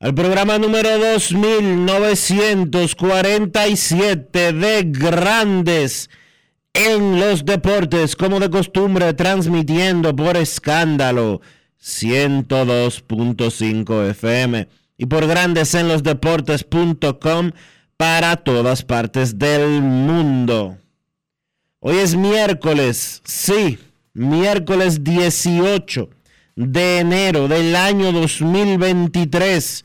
al programa número 2947 de Grandes en los deportes, como de costumbre, transmitiendo por escándalo 102.5 FM y por grandes en los deportes.com para todas partes del mundo. Hoy es miércoles, sí, miércoles 18 de enero del año 2023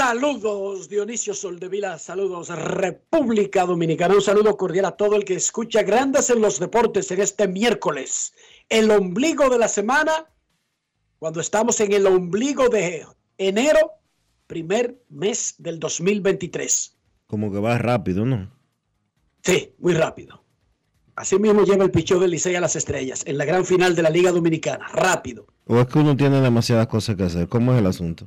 Saludos Dionisio Soldevila, saludos República Dominicana, un saludo cordial a todo el que escucha Grandes en los Deportes en este miércoles, el ombligo de la semana, cuando estamos en el ombligo de enero, primer mes del 2023. Como que va rápido, ¿no? Sí, muy rápido. Así mismo lleva el pichón del Licey a las estrellas en la gran final de la Liga Dominicana, rápido. ¿O es que uno tiene demasiadas cosas que hacer? ¿Cómo es el asunto?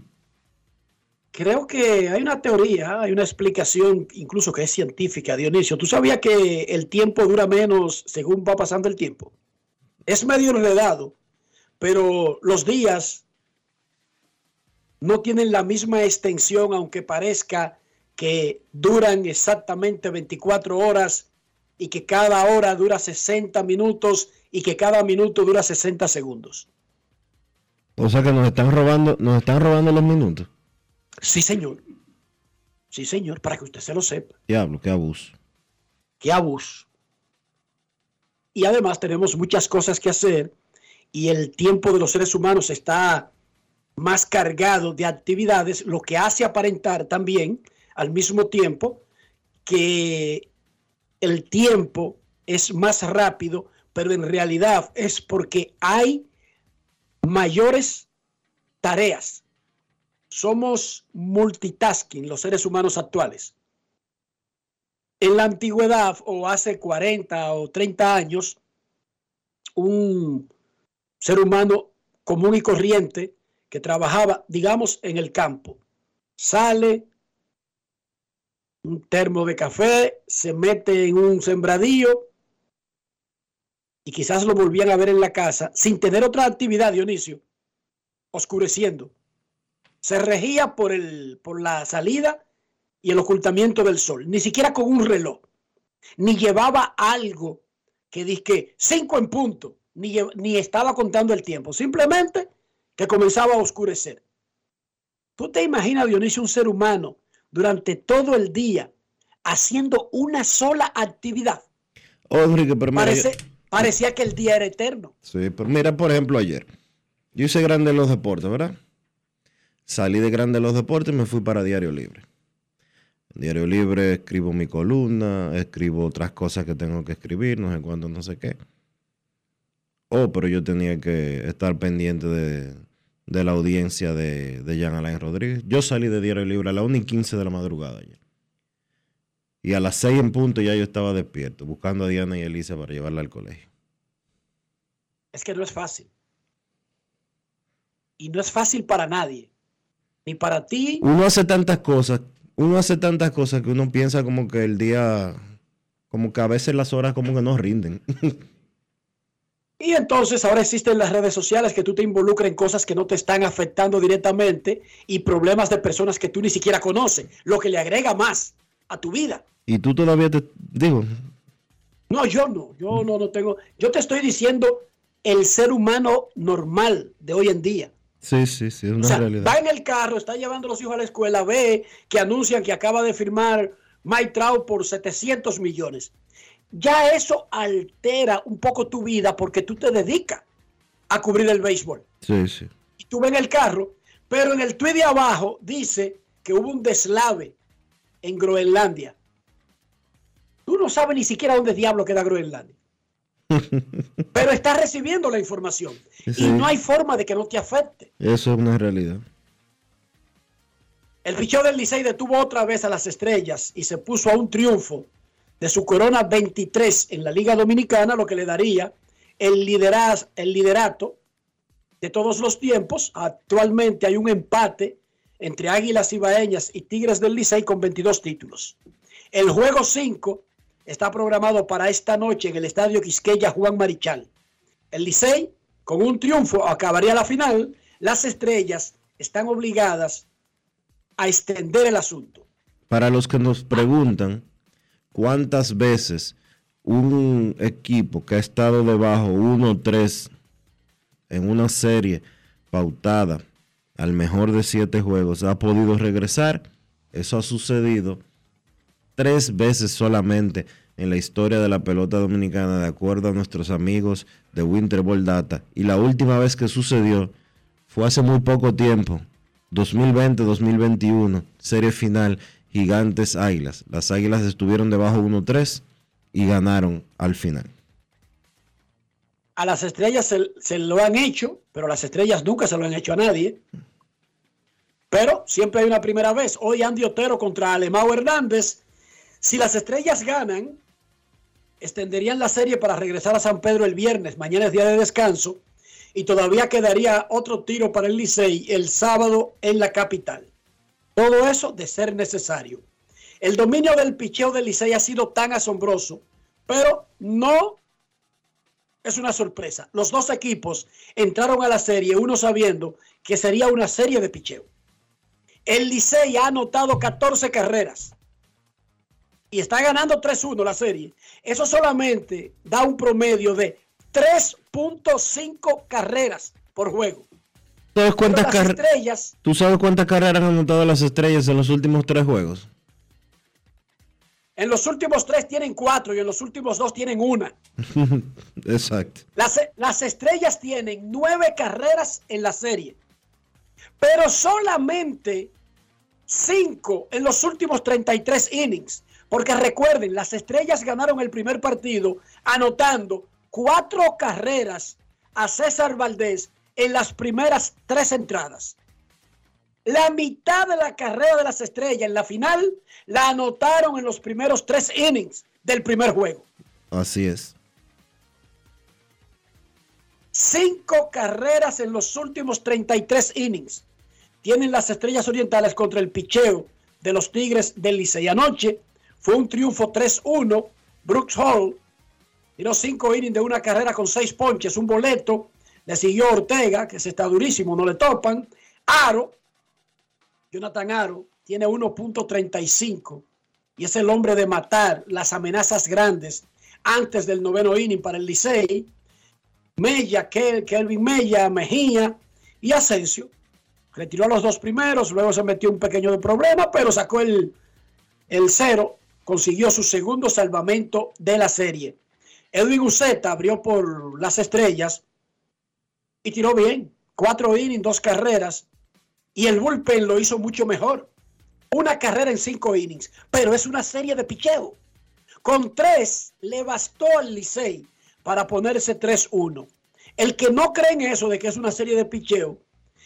Creo que hay una teoría, hay una explicación incluso que es científica, Dionisio. ¿Tú sabías que el tiempo dura menos según va pasando el tiempo? Es medio enredado, pero los días no tienen la misma extensión, aunque parezca que duran exactamente 24 horas y que cada hora dura 60 minutos y que cada minuto dura 60 segundos. O sea que nos están robando, nos están robando los minutos. Sí, señor. Sí, señor, para que usted se lo sepa. Diablo, qué abuso. Qué abuso. Y además tenemos muchas cosas que hacer y el tiempo de los seres humanos está más cargado de actividades, lo que hace aparentar también al mismo tiempo que el tiempo es más rápido, pero en realidad es porque hay mayores tareas somos multitasking los seres humanos actuales. En la antigüedad o hace 40 o 30 años, un ser humano común y corriente que trabajaba, digamos, en el campo, sale, un termo de café, se mete en un sembradío y quizás lo volvían a ver en la casa sin tener otra actividad, Dionisio, oscureciendo se regía por, el, por la salida y el ocultamiento del sol, ni siquiera con un reloj, ni llevaba algo que que cinco en punto, ni, ni estaba contando el tiempo, simplemente que comenzaba a oscurecer. ¿Tú te imaginas, Dionisio, un ser humano durante todo el día haciendo una sola actividad. Oh, Parece, parecía que el día era eterno. Sí, pero mira, por ejemplo, ayer. Yo hice grande en los deportes, ¿verdad? Salí de grande los deportes y me fui para Diario Libre. En Diario Libre escribo mi columna, escribo otras cosas que tengo que escribir, no sé cuánto, no sé qué. Oh, pero yo tenía que estar pendiente de, de la audiencia de, de Jean Alain Rodríguez. Yo salí de Diario Libre a la 1 y 15 de la madrugada ayer. Y a las 6 en punto ya yo estaba despierto, buscando a Diana y Elisa para llevarla al colegio. Es que no es fácil. Y no es fácil para nadie. Ni para ti, uno hace tantas cosas, uno hace tantas cosas que uno piensa como que el día, como que a veces las horas como que no rinden. Y entonces ahora existen las redes sociales que tú te involucras en cosas que no te están afectando directamente y problemas de personas que tú ni siquiera conoces, lo que le agrega más a tu vida. y tú todavía te digo, No, yo no, yo no, no tengo. Yo te estoy diciendo el ser humano normal de hoy en día. Sí, sí, sí, es O una sea, realidad. va en el carro, está llevando a los hijos a la escuela, ve que anuncian que acaba de firmar Mike Trout por 700 millones. Ya eso altera un poco tu vida porque tú te dedicas a cubrir el béisbol. Sí, sí. y tú ves en el carro, pero en el tweet de abajo dice que hubo un deslave en Groenlandia. Tú no sabes ni siquiera dónde diablo queda Groenlandia. Pero estás recibiendo la información Sí. y no hay forma de que no te afecte. Eso es una realidad. El picheo del Licey detuvo otra vez a las estrellas y se puso a un triunfo de su corona 23 en la Liga Dominicana, lo que le daría el, lideraz- el liderato de todos los tiempos. Actualmente hay un empate entre Águilas Ibaeñas y Tigres del Licey con 22 títulos. El juego 5 está programado para esta noche en el Estadio Quisqueya Juan Marichal. El Licey, con un triunfo, acabaría la final. Las estrellas están obligadas a extender el asunto. Para los que nos preguntan cuántas veces un equipo que ha estado debajo 1-3 en una serie pautada al mejor de siete juegos ha podido regresar, eso ha sucedido tres veces solamente en la historia de la pelota dominicana, de acuerdo a nuestros amigos de Winter Ball Data. Y la última vez que sucedió fue hace muy poco tiempo, 2020-2021, serie final, Gigantes Águilas. Las Águilas estuvieron debajo 1-3 y ganaron al final. A las estrellas se, se lo han hecho, pero las estrellas nunca se lo han hecho a nadie. Pero siempre hay una primera vez. Hoy Andy Otero contra Alemão Hernández. Si las estrellas ganan, extenderían la serie para regresar a San Pedro el viernes. Mañana es día de descanso. Y todavía quedaría otro tiro para el Licey el sábado en la capital. Todo eso de ser necesario. El dominio del picheo del Licey ha sido tan asombroso, pero no es una sorpresa. Los dos equipos entraron a la serie, uno sabiendo que sería una serie de picheo. El Licey ha anotado 14 carreras y está ganando 3-1 la serie. Eso solamente da un promedio de 3.5 carreras por juego. ¿Sabes Pero cuántas, las carre- estrellas, ¿Tú sabes cuántas carreras han anotado las estrellas en los últimos tres juegos? en los últimos tres tienen cuatro y en los últimos dos tienen una. Exacto. Las, las estrellas tienen nueve carreras en la serie, pero solamente cinco en los últimos 33 innings. Porque recuerden, las estrellas ganaron el primer partido anotando cuatro carreras a César Valdés en las primeras tres entradas. La mitad de la carrera de las estrellas en la final la anotaron en los primeros tres innings del primer juego. Así es. Cinco carreras en los últimos 33 innings. Tienen las estrellas orientales contra el picheo de los Tigres del Licey. Anoche fue un triunfo 3-1. Brooks Hall tiró cinco innings de una carrera con seis ponches, un boleto. Le siguió Ortega, que se está durísimo, no le topan. Aro, Jonathan Aro, tiene 1.35 y es el hombre de matar las amenazas grandes antes del noveno inning para el Licey. Mella, Kel- Kelvin Mella, Mejía y Asensio. Retiró a los dos primeros, luego se metió un pequeño problema, pero sacó el, el cero consiguió su segundo salvamento de la serie. Edwin Uceta abrió por las estrellas y tiró bien. Cuatro innings, dos carreras. Y el bullpen lo hizo mucho mejor. Una carrera en cinco innings. Pero es una serie de picheo. Con tres le bastó al Licey para ponerse 3-1. El que no cree en eso de que es una serie de picheo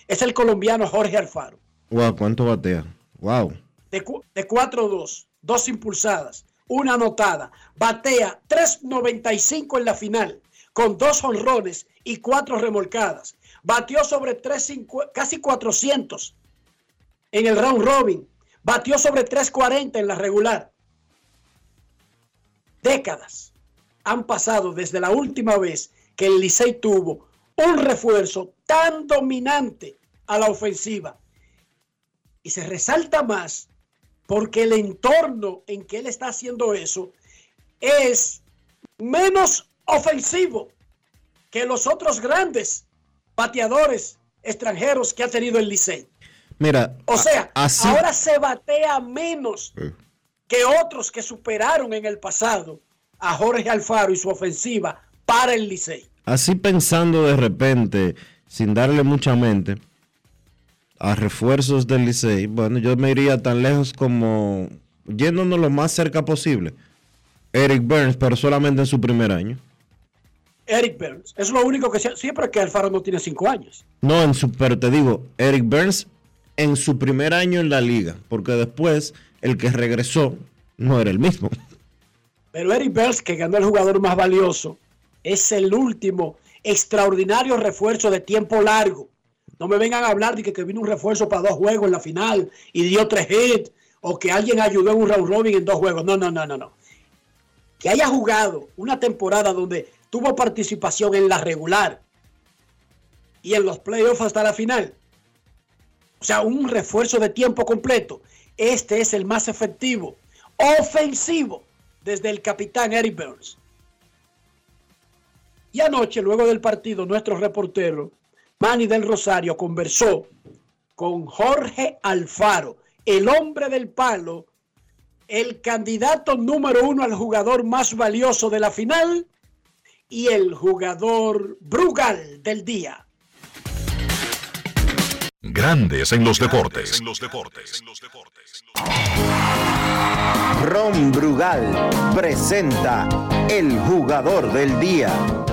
es el colombiano Jorge Alfaro. Wow, ¿cuánto batea? Wow. De, de 4-2, dos impulsadas, una anotada. Batea 3.95 en la final, con dos honrones y cuatro remolcadas. Batió sobre 350, casi 400 en el round robin. Batió sobre 340 en la regular. Décadas han pasado desde la última vez que el Licey tuvo un refuerzo tan dominante a la ofensiva. Y se resalta más porque el entorno en que él está haciendo eso es menos ofensivo que los otros grandes bateadores extranjeros que ha tenido el Licey. Mira, O sea, así, ahora se batea menos que otros que superaron en el pasado a Jorge Alfaro y su ofensiva para el Licey. así pensando de repente, sin darle mucha mente a refuerzos del Licey, bueno, yo me iría tan lejos como yéndonos lo más cerca posible. Eric Burns, pero solamente en su primer año. Eric Burns. Es lo único que siempre que Alfaro no tiene cinco años. No, en su, pero te digo, Eric Burns en su primer año en la liga, porque después el que regresó no era el mismo. Pero Eric Burns, que ganó el jugador más valioso, es el último extraordinario refuerzo de tiempo largo. No me vengan a hablar de que, que vino un refuerzo para dos juegos en la final y dio tres hits, o que alguien ayudó en un round robin en dos juegos. No, no, no, no, no. Que haya jugado una temporada donde tuvo participación en la regular y en los playoffs hasta la final. O sea, un refuerzo de tiempo completo. Este es el más efectivo, ofensivo, desde el capitán Eric Burns. Y anoche, luego del partido, nuestro reportero, Manny del Rosario, conversó con Jorge Alfaro, el hombre del palo, el candidato número uno al jugador más valioso de la final y el jugador Brugal del día. Grandes en los deportes. Ron Brugal presenta el jugador del día.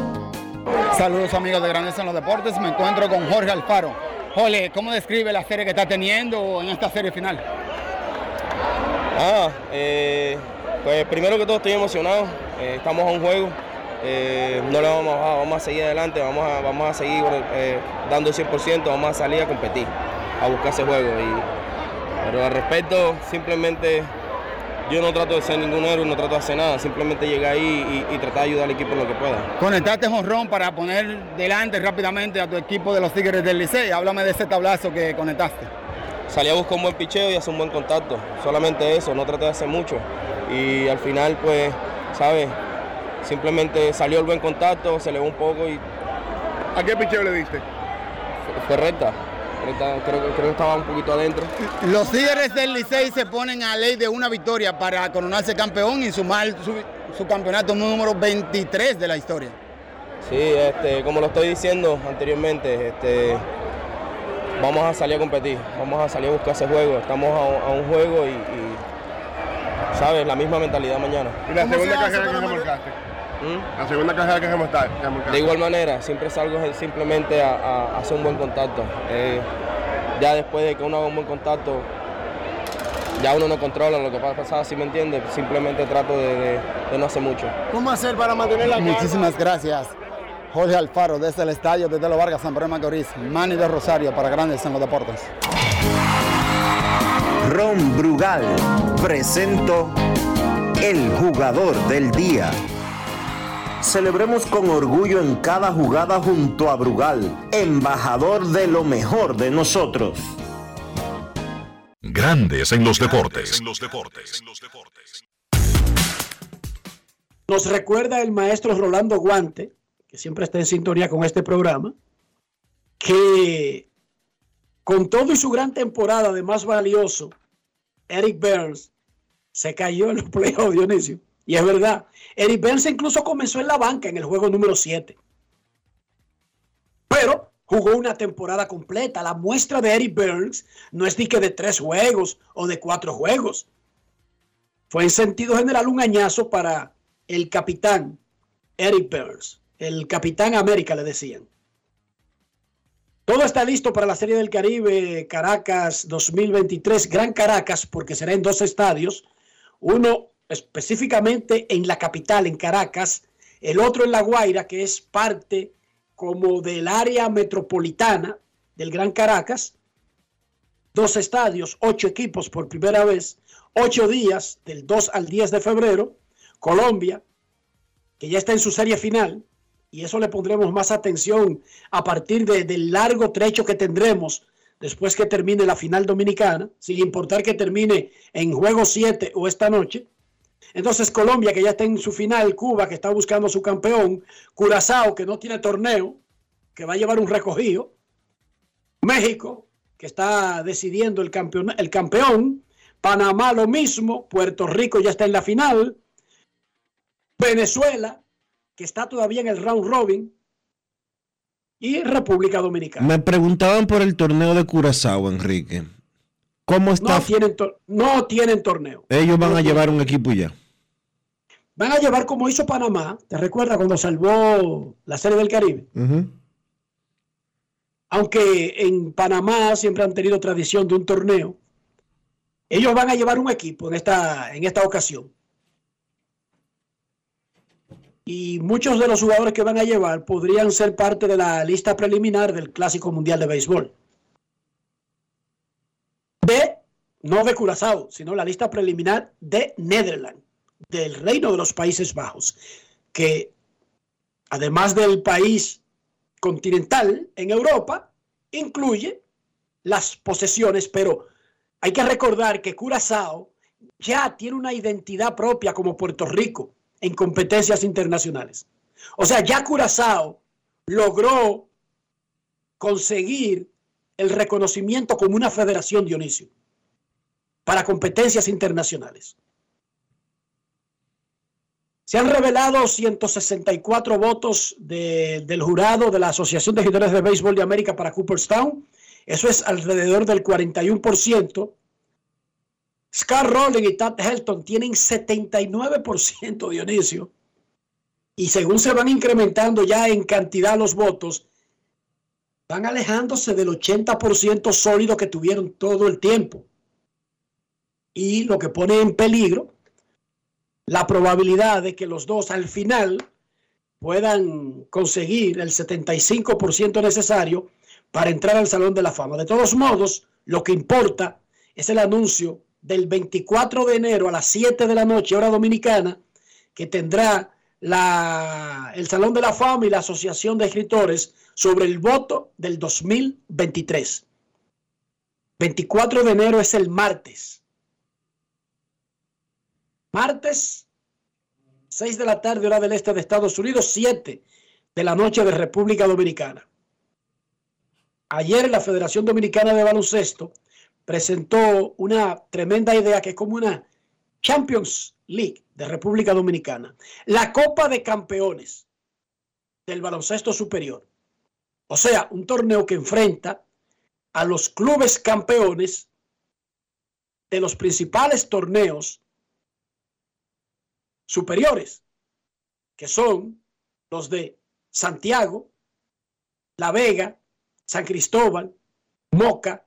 Saludos amigos de Grandes en los Deportes, me encuentro con Jorge Alfaro. Jorge, ¿cómo describe la serie que está teniendo en esta serie final? Ah, eh, pues primero que todo estoy emocionado, eh, estamos a un juego, eh, no le vamos a bajar, vamos a seguir adelante, vamos a, vamos a seguir dando el 100%, vamos a salir a competir, a buscar ese juego. Pero al respecto, simplemente yo no trato de ser ningún héroe, no trato de hacer nada, simplemente llegar ahí y, y tratar de ayudar al equipo en lo que pueda. Conectaste jonrón para poner delante rápidamente a tu equipo de los Tigres del Licey. Háblame de ese tablazo que conectaste. Salí a buscar un buen picheo y hacer un buen contacto. Solamente eso, no traté de hacer mucho. Y al final, pues, ¿sabes? Simplemente salió el buen contacto, se elevó un poco y ¿A qué picheo le diste? fue- fue recta. Creo, que- creo que estaba un poquito adentro. Los Tigres del Licey se ponen a ley de una victoria para coronarse campeón y sumar su, su campeonato número 23 de la historia. Sí, este, como lo estoy diciendo anteriormente, este, vamos a salir a competir, vamos a salir a buscar ese juego. Estamos a, un- a un juego y, y, ¿sabes? La misma mentalidad mañana. ¿Y la segunda carrera que remolcaste? ¿Mm? La segunda carrera que remolcaste. De igual manera, siempre salgo simplemente a, hacer un buen contacto. Eh, ya después de que uno haga un buen contacto, ya uno no controla lo que va a pasar, si me entiende, simplemente trato de, de- de no hacer mucho. ¿Cómo hacer para mantener la calma? Muchísimas gracias. Jorge Alfaro desde el estadio de Telo Vargas, San Pedro de Macorís, Manny de Rosario para Grandes en los Deportes. Ron Brugal presento el jugador del día. Celebremos con orgullo en cada jugada junto a Brugal, embajador de lo mejor de nosotros. Grandes en los deportes. Nos recuerda el maestro Rolando Guante, que siempre está en sintonía con este programa, que con todo y su gran temporada de más valioso, Eric Burns Se cayó en los playoffs, Dionisio. Y es verdad. Eric Burns incluso comenzó en la banca en el juego número 7. Pero jugó una temporada completa. La muestra de Eric Burns no es ni que de tres juegos o de cuatro juegos. Fue en sentido general un añazo para el capitán Eric Burns. El capitán América le decían. Todo está listo para la Serie del Caribe Caracas 2023. Gran Caracas, porque será en dos estadios. Uno específicamente en la capital, en Caracas. El otro en La Guaira, que es parte como del área metropolitana del Gran Caracas. Dos estadios, ocho equipos por primera vez. Ocho días, del 2 al 10 de febrero. Colombia, que ya está en su serie final y eso le pondremos más atención a partir de, del largo trecho que tendremos después que termine la final dominicana, sin importar que termine en juego 7 o esta noche. Entonces Colombia, que ya está en su final, Cuba, que está buscando su campeón, Curazao, que no tiene torneo, que va a llevar un recogido, México, que está decidiendo el campeón, el campeón, Panamá lo mismo, Puerto Rico ya está en la final, Venezuela, que está todavía en el round robin, y República Dominicana. Me preguntaban por el torneo de Curazao, Enrique. ¿Cómo está? No tienen, no tienen torneo. Ellos van a llevar un equipo ya. Van a llevar como hizo Panamá. ¿Te recuerdas cuando salvó la Serie del Caribe? Uh -huh. Aunque en Panamá siempre han tenido tradición de un torneo. Ellos van a llevar un equipo en esta, en esta ocasión y muchos de los jugadores que van a llevar podrían ser parte de la lista preliminar del Clásico Mundial de Béisbol. De, no de Curazao, sino la lista preliminar de Netherlands, del Reino de los Países Bajos, que además del país continental en Europa, incluye las posesiones, pero hay que recordar que Curazao ya tiene una identidad propia como Puerto Rico en competencias internacionales. O sea, ya Curazao logró conseguir el reconocimiento como una federación, Dionisio, para competencias internacionales. Se han revelado 164 votos de, del jurado de la Asociación de Escritores de Béisbol de América para Cooperstown. Eso es alrededor del 41%. Scott Rowling y Tad Helton tienen 79% Dionisio. Y según se van incrementando ya en cantidad los votos, van alejándose del 80% sólido que tuvieron todo el tiempo. Y lo que pone en peligro la probabilidad de que los dos al final puedan conseguir el 75% necesario para entrar al Salón de la Fama. De todos modos, lo que importa es el anuncio del 24 de enero a las 7 de la noche, hora dominicana, que tendrá la, el Salón de la Fama y la Asociación de Escritores sobre el voto del 2023. 24 de enero es el martes. Martes, 6 de la tarde, hora del este de Estados Unidos, 7 de la noche de República Dominicana. Ayer la Federación Dominicana de Baloncesto presentó una tremenda idea que es como una Champions League de República Dominicana. La Copa de Campeones del baloncesto superior. O sea, un torneo que enfrenta a los clubes campeones de los principales torneos superiores, que son los de Santiago, La Vega, San Cristóbal, Moca,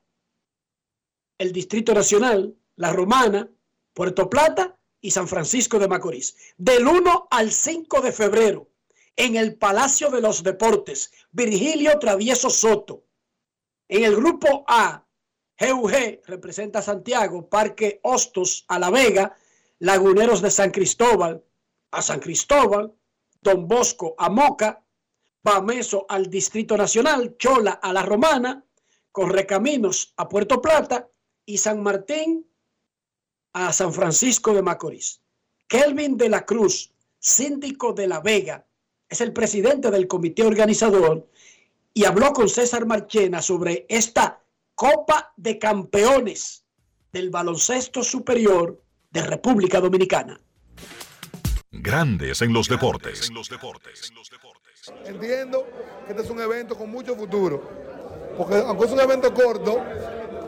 el Distrito Nacional, La Romana, Puerto Plata y San Francisco de Macorís. Del 1 al 5 de febrero, en el Palacio de los Deportes, Virgilio Travieso Soto. En el grupo A, GUG representa a Santiago, Parque Hostos a La Vega, Laguneros de San Cristóbal a San Cristóbal, Don Bosco a Moca, Bameso al Distrito Nacional, Chola a La Romana, Correcaminos a Puerto Plata y San Martín a San Francisco de Macorís. Kelvin de la Cruz, síndico de La Vega, es el presidente del comité organizador y habló con César Marchena sobre esta Copa de Campeones del baloncesto superior de República Dominicana. Grandes en los deportes. Entiendo que este es un evento con mucho futuro, porque aunque es un evento corto,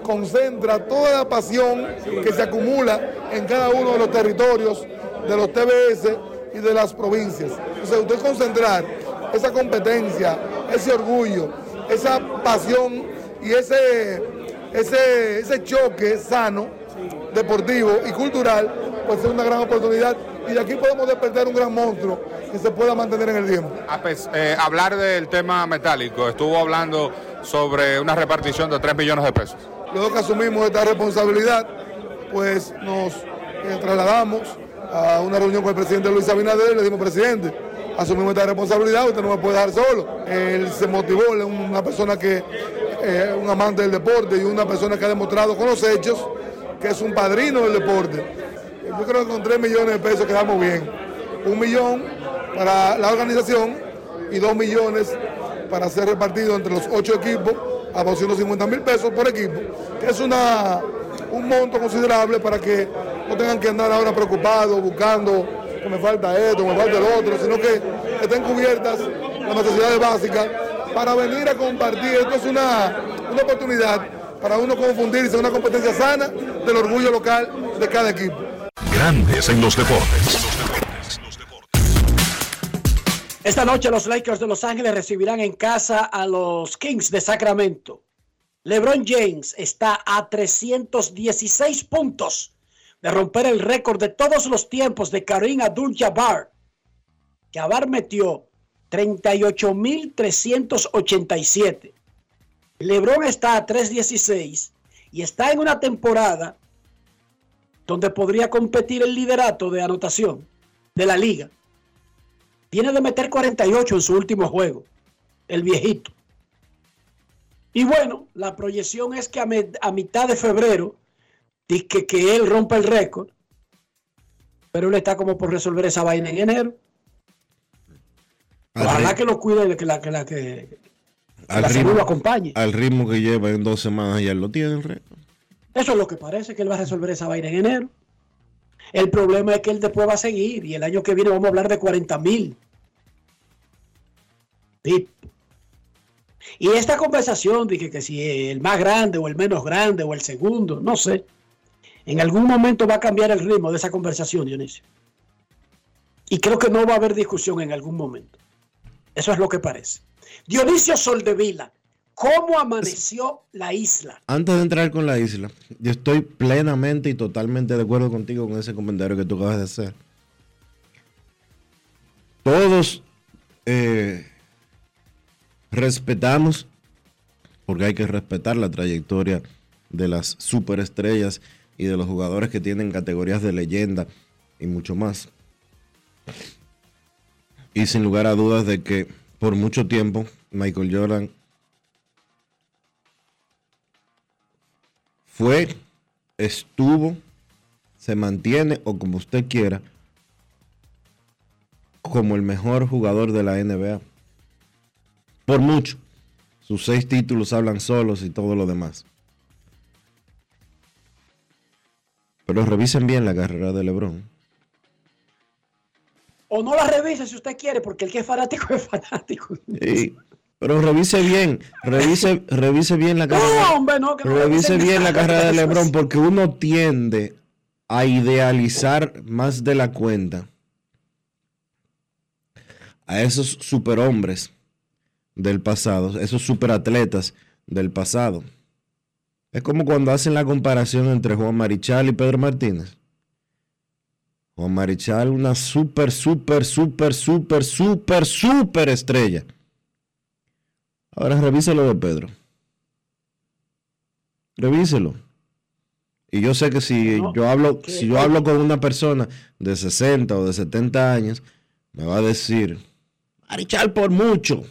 concentra toda la pasión que se acumula en cada uno de los territorios de los TBS y de las provincias. Entonces, usted concentrar esa competencia, ese orgullo, esa pasión y ese, ese, ese choque sano, deportivo y cultural, pues es una gran oportunidad y de aquí podemos despertar un gran monstruo que se pueda mantener en el tiempo. Eh, hablar del tema metálico, estuvo hablando sobre una repartición de 3 millones de pesos. Luego que asumimos esta responsabilidad, pues nos eh, trasladamos a una reunión con el presidente Luis Abinader y le dimos, presidente, asumimos esta responsabilidad, usted no me puede dejar solo. Él se motivó, él es una persona que es eh, un amante del deporte y una persona que ha demostrado con los hechos que es un padrino del deporte. Yo creo que con 3 millones de pesos quedamos bien. Un millón para la organización y 2 millones para ser repartido entre los 8 equipos a 250 mil pesos por equipo, es una, un monto considerable para que no tengan que andar ahora preocupados, buscando que me falta esto, me falta el otro, sino que estén cubiertas las necesidades básicas para venir a compartir. Esto es una, una oportunidad para uno confundirse, una competencia sana del orgullo local de cada equipo. Grandes en los deportes. Esta noche los Lakers de Los Ángeles recibirán en casa a los Kings de Sacramento. LeBron James está a 316 puntos de romper el récord de todos los tiempos de Karim Abdul-Jabbar. Jabbar metió 38.387. LeBron está a 316 y está en una temporada donde podría competir el liderato de anotación de la liga. Viene de meter 48 en su último juego, el viejito. Y bueno, la proyección es que a, mitad de febrero, dice que él rompa el récord, pero él está como por resolver esa vaina en enero. Ojalá que lo cuide, que la que, la, que, al ritmo, lo acompañe. Al ritmo que lleva en dos semanas ya lo tiene el récord. Eso es lo que parece, que él va a resolver esa vaina en enero. El problema es que él después va a seguir y el año que viene vamos a hablar de 40 mil. Y esta conversación dije que si el más grande o el menos grande o el segundo, no sé. En algún momento va a cambiar el ritmo de esa conversación, Dionisio. Y creo que no va a haber discusión en algún momento. Eso es lo que parece. Dionisio Soldevila, ¿Cómo amaneció la isla? Antes de entrar con la isla, yo estoy plenamente y totalmente de acuerdo contigo con ese comentario que tú acabas de hacer. Todos eh, respetamos, porque hay que respetar la trayectoria de las superestrellas y de los jugadores que tienen categorías de leyenda y mucho más. Y sin lugar a dudas de que por mucho tiempo Michael Jordan fue, estuvo, se mantiene o como usted quiera, como el mejor jugador de la NBA. Por mucho. Sus seis títulos hablan solos y todo lo demás. Pero revisen bien la carrera de LeBron. O no la revisen si usted quiere, porque el que es fanático es fanático. Pero revise bien, revise, revise bien la carrera. revise bien la carrera de LeBron porque uno tiende a idealizar más de la cuenta a esos superhombres del pasado, esos superatletas del pasado. Es como cuando hacen la comparación entre Juan Marichal y Pedro Martínez. Juan Marichal, una super, super, super, super, super, super estrella Ahora revíselo de Pedro. Revíselo. Y yo sé que si yo hablo, si yo hablo con una persona de 60 o de 70 años, me va a decir, Marichal por mucho.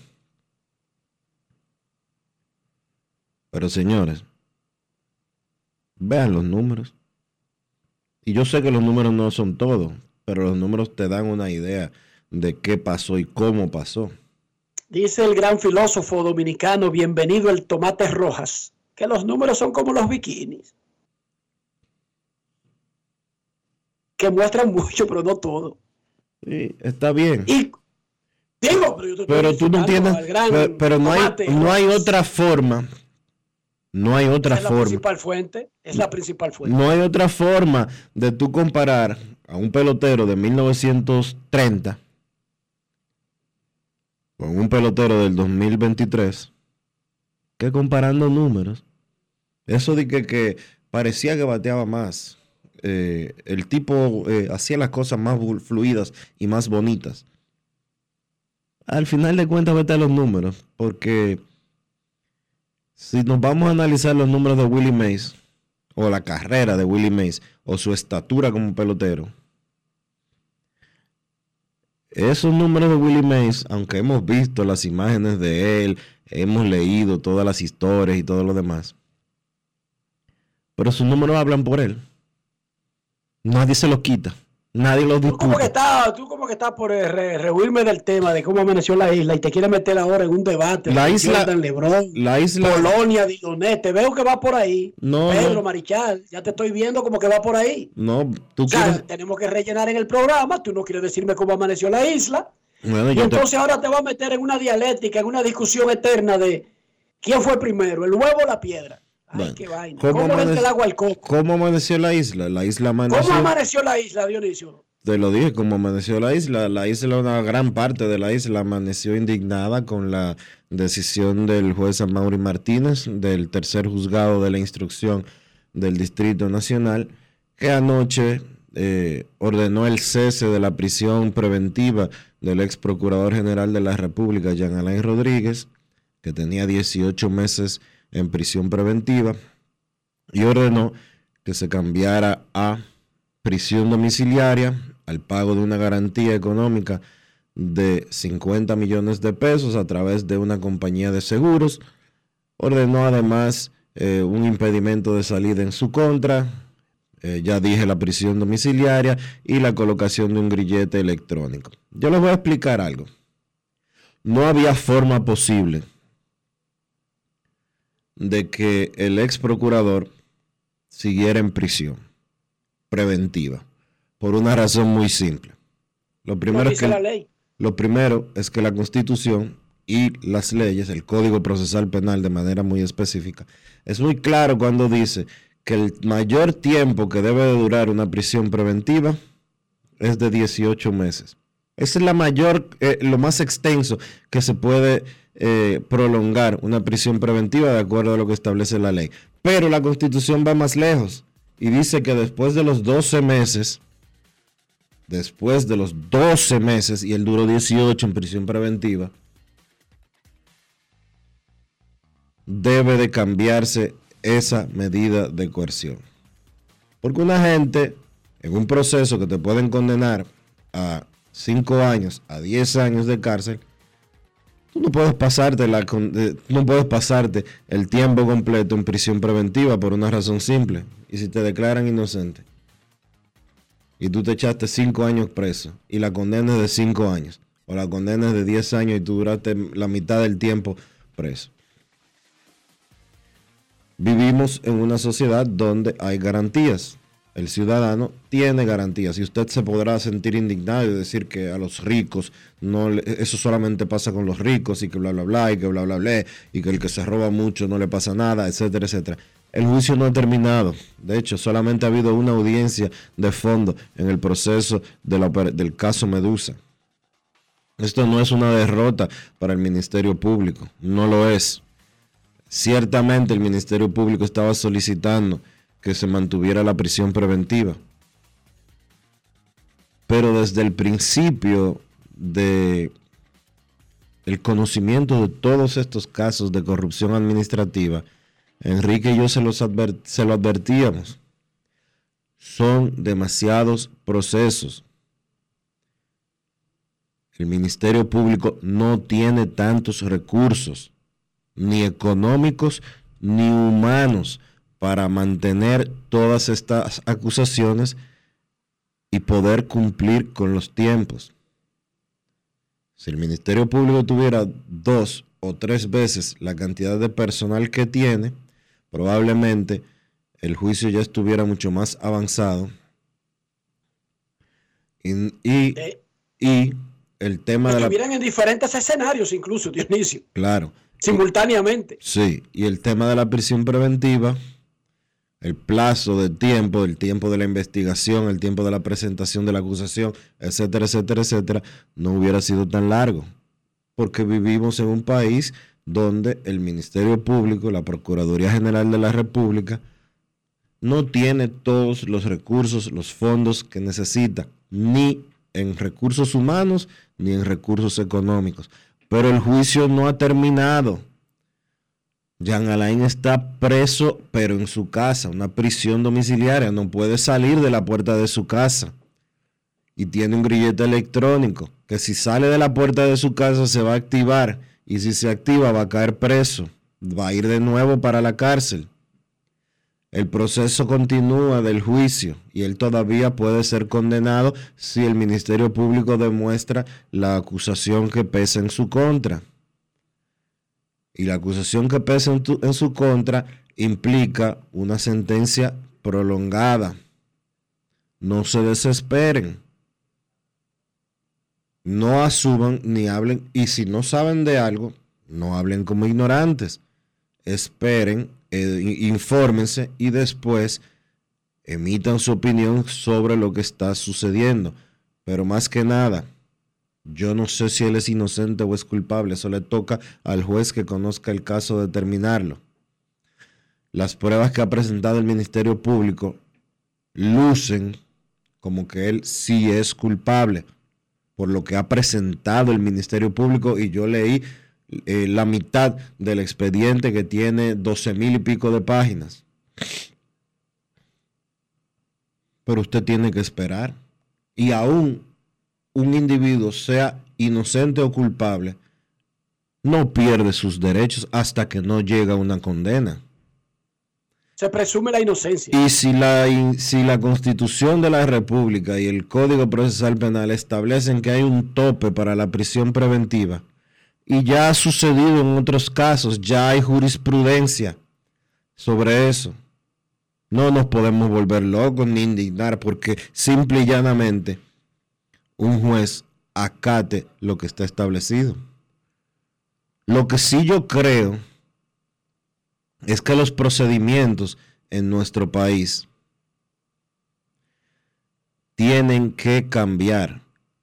Pero señores, vean los números. Y yo sé que los números no son todo, pero los números te dan una idea de qué pasó y cómo pasó. Dice el gran filósofo dominicano, bienvenido el tomate rojas, que los números son como los bikinis. que muestran mucho, pero no todo. Sí, está bien. Y digo, pero, yo te pero tú no tienes, pero, pero no hay, no hay otra forma, no hay otra es la forma, principal fuente, es la principal fuente. no hay otra forma de tú comparar a un pelotero de 1930 con un pelotero del 2023 que comparando números. Eso de que, que parecía que bateaba más. eh, el tipo eh, hacía las cosas más fluidas y más bonitas. Al final de cuentas, vete a los números, porque si nos vamos a analizar los números de Willie Mays, o la carrera de Willie Mays, o su estatura como pelotero, esos números de Willie Mays, aunque hemos visto las imágenes de él, hemos leído todas las historias y todo lo demás, pero sus números hablan por él. Nadie se los quita, nadie los Tú como que discute. estás, tú como que estás por eh, re- rehuirme del tema de cómo amaneció la isla y te quieres meter ahora en un debate. La isla- Jordan Lebron, La isla, Polonia, Dilonet, te veo que va por ahí. No, Pedro no. Marichal, ya te estoy viendo como que va por ahí. no, tú O sea, quieres, tenemos que rellenar en el programa, tú no quieres decirme cómo amaneció la isla. bueno, Y te- entonces ahora te vas a meter en una dialéctica, en una discusión eterna de quién fue primero, el huevo o la piedra. Ay, Bueno, qué vaina. ¿cómo ¿Cómo, le entra amanece- el agua al coco? ¿Cómo amaneció la isla? La isla amaneció. ¿Cómo amaneció la isla, Dionisio? Te lo dije, como amaneció la isla. La isla, una gran parte de la isla amaneció indignada con la decisión del juez Amaury Martínez, del tercer juzgado de la instrucción del Distrito Nacional, que anoche eh, ordenó el cese de la prisión preventiva del ex procurador general de la República, Jean Alain Rodríguez, que tenía 18 meses en prisión preventiva, y ordenó que se cambiara a prisión domiciliaria al pago de una garantía económica de 50 millones de pesos a través de una compañía de seguros. Ordenó además eh, un impedimento de salida en su contra. eh, ya dije la prisión domiciliaria y la colocación de un grillete electrónico. Yo les voy a explicar algo. No había forma posible de que el ex procurador siguiera en prisión preventiva por una razón muy simple. Lo primero, es que, la ley. lo primero es que la constitución y las leyes, el Código Procesal Penal de manera muy específica, es muy claro cuando dice que el mayor tiempo que debe de durar una prisión preventiva es de 18 meses. Esa es la mayor, eh, lo más extenso que se puede eh, prolongar una prisión preventiva de acuerdo a lo que establece la ley. Pero la constitución va más lejos y dice que después de los 12 meses, después de los 12 meses, y él duró 18 en prisión preventiva, debe de cambiarse esa medida de coerción. Porque una gente en un proceso que te pueden condenar a 5 años, a 10 años de cárcel, tú no puedes pasarte la no puedes pasarte el tiempo completo en prisión preventiva por una razón simple. Y si te declaran inocente y tú te echaste 5 años preso y la condena es de 5 años o la condena es de 10 años y tú duraste la mitad del tiempo preso. Vivimos en una sociedad donde hay garantías. El ciudadano tiene garantías y usted se podrá sentir indignado y decir que a los ricos no le- eso solamente pasa con los ricos y que bla bla bla y que bla bla bla y que el que se roba mucho no le pasa nada, etcétera, etcétera. El juicio no ha terminado. De hecho, solamente ha habido una audiencia de fondo en el proceso del caso Medusa. Esto no es una derrota para el Ministerio Público, no lo es. Ciertamente el Ministerio Público estaba solicitando que se mantuviera la prisión preventiva. Pero desde el principio de el conocimiento de todos estos casos de corrupción administrativa, Enrique y yo se, los se lo advertíamos. Son demasiados procesos. El Ministerio Público no tiene tantos recursos, ni económicos ni humanos, para mantener todas estas acusaciones y poder cumplir con los tiempos. Si el Ministerio Público tuviera dos o tres veces la cantidad de personal que tiene, probablemente el juicio ya estuviera mucho más avanzado Y, y, Eh. y el tema de la... En diferentes escenarios, incluso, Dionisio, Claro. simultáneamente. Sí, y el tema de la prisión preventiva, el plazo de tiempo, el tiempo de la investigación, el tiempo de la presentación de la acusación, etcétera, etcétera, etcétera, no hubiera sido tan largo. Porque vivimos en un país donde el Ministerio Público, la Procuraduría General de la República, no tiene todos los recursos, los fondos que necesita, ni en recursos humanos ni en recursos económicos. Pero el juicio no ha terminado. Jean Alain está preso, pero en su casa, una prisión domiciliaria. No puede salir de la puerta de su casa. Y tiene un grillete electrónico que si sale de la puerta de su casa se va a activar. Y si se activa va a caer preso. Va a ir de nuevo para la cárcel. El proceso continúa del juicio y él todavía puede ser condenado si el Ministerio Público demuestra la acusación que pesa en su contra. Y la acusación que pesa en, su contra implica una sentencia prolongada. No se desesperen. No asuman ni hablen. Y si no saben de algo, no hablen como ignorantes. Esperen, eh, infórmense y después emitan su opinión sobre lo que está sucediendo. Pero más que nada, yo no sé si él es inocente o es culpable. Eso le toca al juez que conozca el caso determinarlo. Las pruebas que ha presentado el Ministerio Público lucen como que él sí es culpable por lo que ha presentado el Ministerio Público y yo leí eh, la mitad del expediente que tiene 12 mil y pico de páginas. Pero usted tiene que esperar. Y aún un individuo sea inocente o culpable, no pierde sus derechos hasta que no llega una condena. Se presume la inocencia. Y si la, in- si la constitución de la República y el Código Procesal Penal establecen que hay un tope para la prisión preventiva, y ya ha sucedido en otros casos, ya hay jurisprudencia sobre eso, no nos podemos volver locos ni indignar porque simple y llanamente un juez acate lo que está establecido. Lo que sí yo creo es que los procedimientos en nuestro país tienen que cambiar.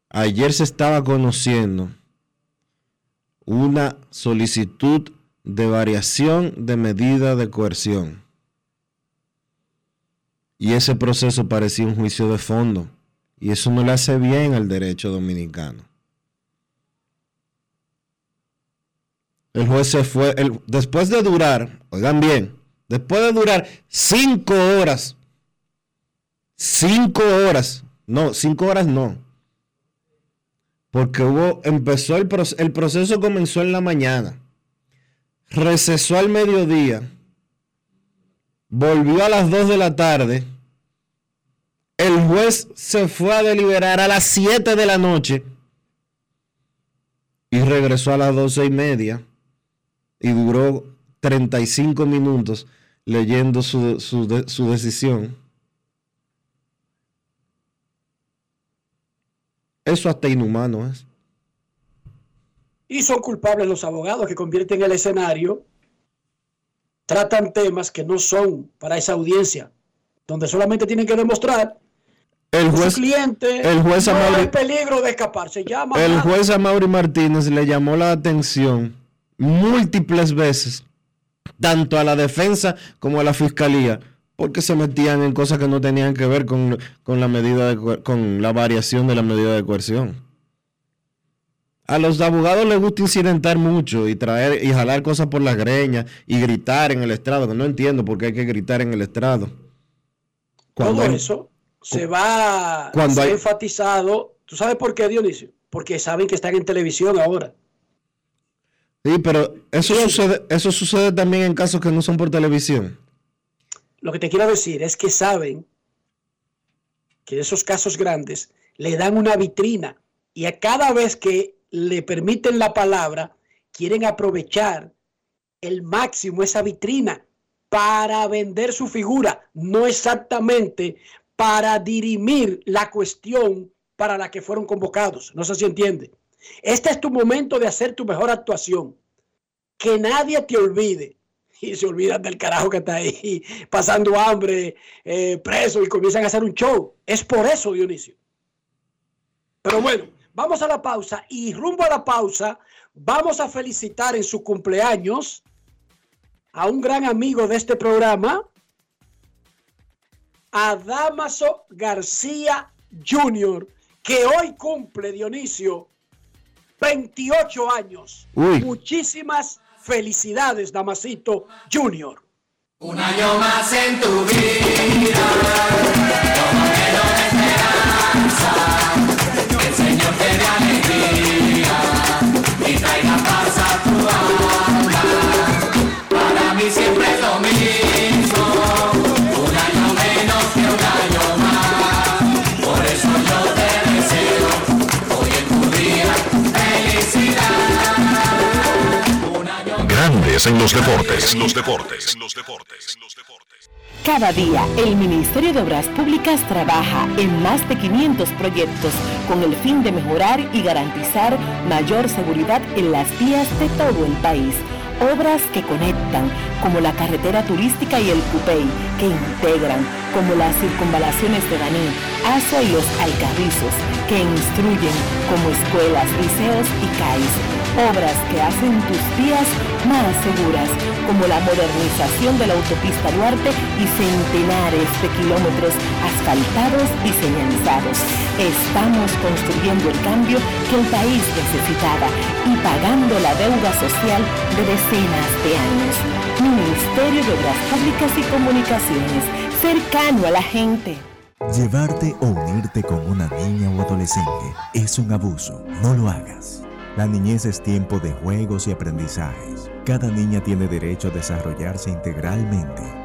Ayer se estaba conociendo una solicitud de variación de medida de coerción. Y ese proceso parecía un juicio de fondo. Y eso no le hace bien al derecho dominicano. El juez se fue, después de durar, oigan bien, después de durar cinco horas, cinco horas, no, cinco horas no, porque hubo, empezó el, proce- el proceso comenzó en la mañana, recesó al mediodía, volvió a las dos de la tarde, el juez se fue a deliberar a las 7 de la noche y regresó a las doce y media y duró 35 minutos leyendo su, su su decisión. Eso hasta inhumano es. Y son culpables los abogados que convierten el escenario, tratan temas que no son para esa audiencia, donde solamente tienen que demostrar El juez, su cliente el juez no Amaury- hay peligro de escaparse. Llama el juez Amaury Martínez le llamó la atención múltiples veces, tanto a la defensa como a la fiscalía, porque se metían en cosas que no tenían que ver con, con la medida de con la variación de la medida de coerción. A los abogados les gusta incidentar mucho y traer y jalar cosas por las greñas y gritar en el estrado, que no entiendo por qué hay que gritar en el estrado. Cuando Todo eso se va cuando se ha hay- enfatizado. ¿Tú sabes por qué, Dionisio? Porque saben que están en televisión ahora. Sí, pero eso sucede, eso sucede también en casos que no son por televisión. Lo que te quiero decir es que saben que esos casos grandes le dan una vitrina y a cada vez que le permiten la palabra, quieren aprovechar el máximo esa vitrina para vender su figura, no exactamente para dirimir la cuestión para la que fueron convocados. No sé si entiende. Este es tu momento de hacer tu mejor actuación. Que nadie te olvide. Y se olvidan del carajo que está ahí pasando hambre, eh, preso y comienzan a hacer un show. Es por eso, Dionisio. Pero bueno, vamos a la pausa y rumbo a la pausa vamos a felicitar en su cumpleaños a un gran amigo de este programa, a Damaso García Jr., que hoy cumple, Dionisio, 28 años. Uy. Muchísimas felicidades, Damasito Jr. Un año más en tu vida, como esperanza, En los deportes. En los deportes. Cada día, el Ministerio de Obras Públicas trabaja en más de 500 proyectos con el fin de mejorar y garantizar mayor seguridad en las vías de todo el país. Obras que conectan, como la carretera turística y el Cupey, que integran, como las circunvalaciones de Baní, Asua y los Alcarrizos, que instruyen, como escuelas, liceos y CAIS. Obras que hacen tus vías más seguras, como la modernización de la autopista Duarte y centenares de kilómetros asfaltados y señalizados. Estamos construyendo el cambio que el país necesitaba y pagando la deuda social de decenas de años. Ministerio de Obras Públicas y Comunicaciones, cercano a la gente. Llevarte o unirte con una niña o adolescente es un abuso. No lo hagas. La niñez es tiempo de juegos y aprendizajes. Cada niña tiene derecho a desarrollarse integralmente.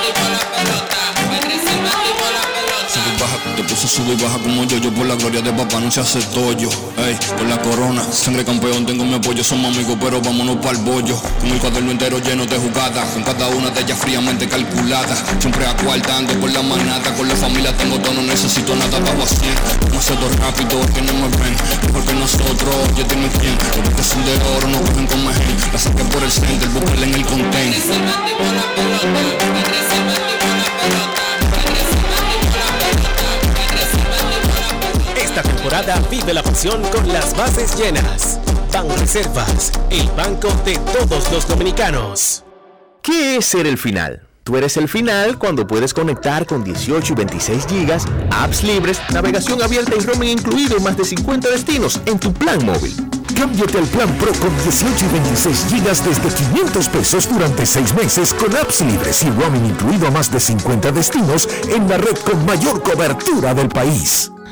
Puse sube y baja como yo, yo por la gloria de papá no se hace tollo, ey, por la corona, sangre campeón, tengo mi apoyo, somos amigos, pero vámonos para el bollo, con el cuaderno entero lleno de jugadas, con cada una de ellas fríamente calculada, siempre acuartando con la manata, con la familia tengo todo, no necesito nada, bajo así, demasiado rápido, que no me ven, mejor que nosotros, oye dime quién, los que son de oro no cogen con mejen, la saqué por el center, búscala en el content. Esta temporada vive la pasión con las bases llenas. Ban Reservas, el banco de todos los dominicanos. ¿Qué es ser el final? Tú eres el final cuando puedes conectar con 18 y 26 gigas, apps libres, navegación abierta y roaming incluido en más de 50 destinos en tu plan móvil. Cámbiate al plan Pro con 18 y 26 gigas desde 500 pesos durante 6 meses con apps libres y roaming incluido a más de 50 destinos en la red con mayor cobertura del país.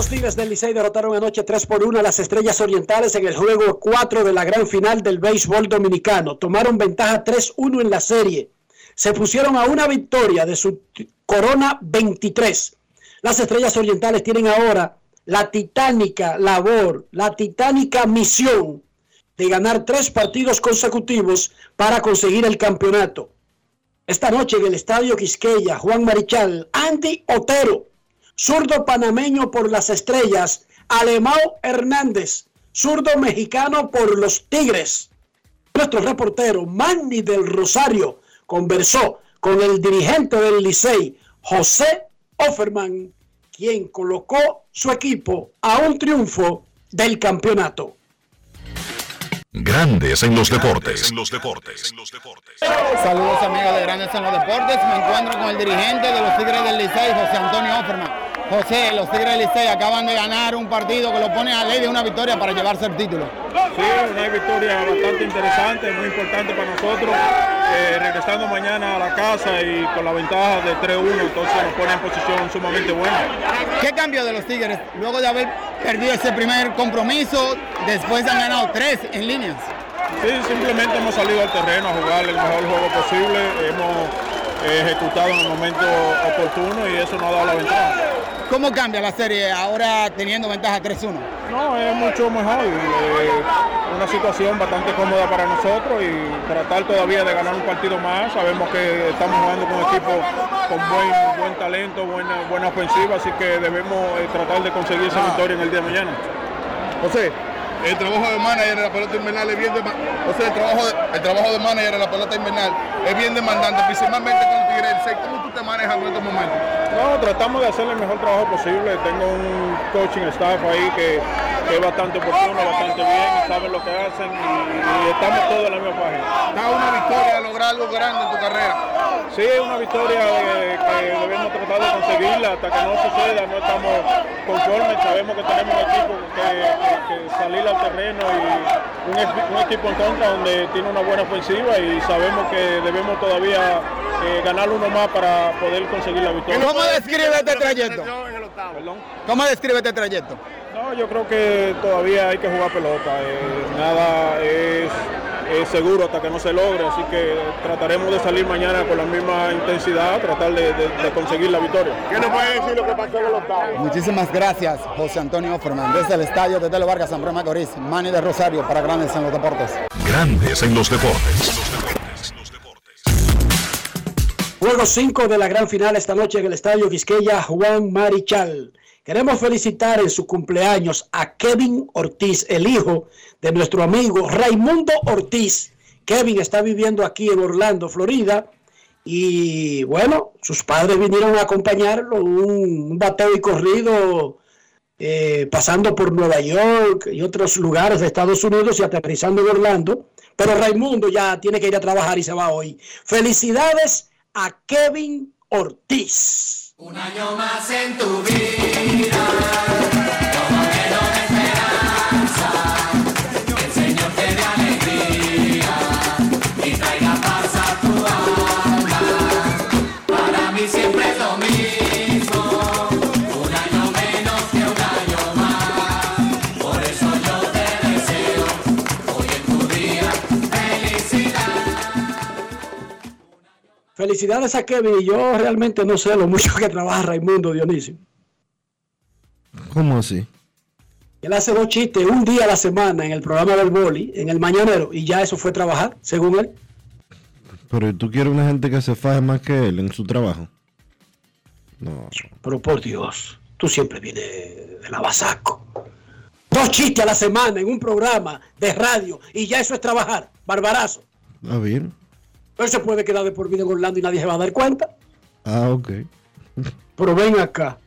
Los Tigres del Licey derrotaron anoche 3 por 1 a las Estrellas Orientales en el juego 4 de la gran final del béisbol dominicano. Tomaron ventaja 3-1 en la serie. Se pusieron a una victoria de su corona 23. Las Estrellas Orientales tienen ahora la titánica labor, la titánica misión de ganar tres partidos consecutivos para conseguir el campeonato. Esta noche en el Estadio Quisqueya, Juan Marichal, Andy Otero, zurdo panameño por las estrellas, Alemão Hernández, zurdo mexicano por los Tigres. Nuestro reportero Manny del Rosario conversó con el dirigente del Licey, José Offerman, quien colocó su equipo a un triunfo del campeonato. Grandes en los deportes. Saludos amigos de Grandes en los Deportes. Me encuentro con el dirigente de los Tigres del Licey, José Antonio Offerman. José, los Tigres del Licey acaban de ganar un partido que lo pone a ley de una victoria para llevarse el título. Sí, una victoria bastante interesante, muy importante para nosotros. Eh, regresando mañana a la casa y con la ventaja de 3-1, entonces nos pone en posición sumamente buena. ¿Qué cambio de los Tigres luego de haber perdido ese primer compromiso? Después han ganado tres en líneas. Sí, simplemente hemos salido al terreno a jugar el mejor juego posible, hemos eh, ejecutado en el momento oportuno y eso nos ha dado la ventaja. ¿Cómo cambia la serie ahora teniendo ventaja 3-1? No, es mucho mejor, eh, una situación bastante cómoda para nosotros y tratar todavía de ganar un partido más. Sabemos que estamos jugando con un equipo con buen, buen talento, buena, buena ofensiva, así que debemos eh, tratar de conseguir esa victoria en el día de mañana. José, el trabajo de manager en la pelota invernal es bien demandante. O sea, el trabajo, el trabajo de manager en la pelota invernal es bien demandante, principalmente con el Tigre. ¿Cómo tú te manejas en estos momentos? No, tratamos de hacer el mejor trabajo posible. Tengo un coaching staff ahí que, que es bastante oportuno, bastante bien, saben lo que hacen y, y estamos todos en la misma página. Está una victoria lograr algo grande en tu carrera. Sí, es una victoria eh, que debemos tratar de conseguirla hasta que no suceda. No estamos conformes, sabemos que tenemos un equipo que, que- que salir al terreno y un, equi- un equipo en contra donde tiene una buena ofensiva y sabemos que debemos todavía eh, ganar uno más para poder conseguir la victoria. ¿Cómo describe este trayecto? ¿Cómo describe este trayecto? No, yo creo que todavía hay que jugar pelota. eh, nada es, es seguro hasta que no se logre, así que trataremos de salir mañana con la misma intensidad, tratar de, de- de conseguir la victoria. ¿Qué nos puede decir lo que pasó en el octavo? Muchísimas gracias, José Antonio Offerman, desde el estadio de Tele Vargas, San Pedro de Macorís, Manny de Rosario para Grandes en los Deportes. Grandes en los deportes. Juego 5 de la gran final esta noche en el Estadio Quisqueya Juan Marichal. Queremos felicitar en su cumpleaños a Kevin Ortiz, el hijo de nuestro amigo Raimundo Ortiz. Kevin está viviendo aquí en Orlando, Florida, y bueno, sus padres vinieron a acompañarlo, un, bateo y corrido eh, pasando por Nueva York y otros lugares de Estados Unidos y aterrizando en Orlando. Pero Raimundo ya tiene que ir a trabajar y se va hoy. Felicidades a Kevin Ortiz. Un año más en tu vida, Felicidades a Kevin yo realmente no sé lo mucho que trabaja Raimundo Dionisio. ¿Cómo así? Él hace dos chistes un día a la semana en el programa del boli, en el mañanero, y ya eso fue trabajar, según él. Pero tú quieres una gente que se faje más que él en su trabajo. No. Pero por Dios, tú siempre vienes de la basaco. Dos chistes a la semana en un programa de radio y ya eso es trabajar, barbarazo. Ah, bien. Pero se puede quedar de por vida en Orlando y nadie se va a dar cuenta. Ah, ok. Pero ven acá.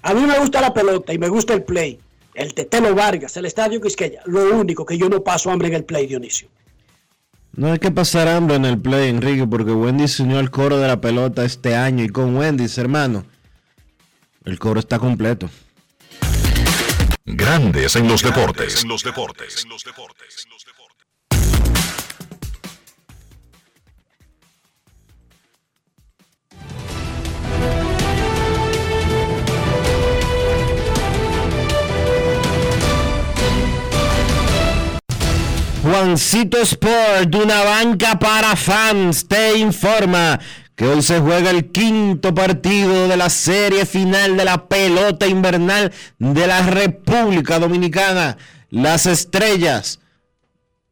A mí me gusta la pelota y me gusta el play. El Tetelo Vargas, el Estadio Quisqueya. Lo único que yo no paso hambre en el play, Dionisio. No hay que pasar hambre en el play, Enrique, porque Wendy se unió al coro de la pelota este año y con Wendy, hermano, el coro está completo. Grandes en los deportes. En los deportes. Juancito Sport, una banca para fans, te informa que hoy se juega el quinto partido de la serie final de la pelota invernal de la República Dominicana. Las estrellas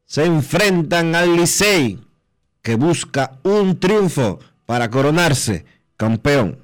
se enfrentan al Licey, que busca un triunfo para coronarse campeón.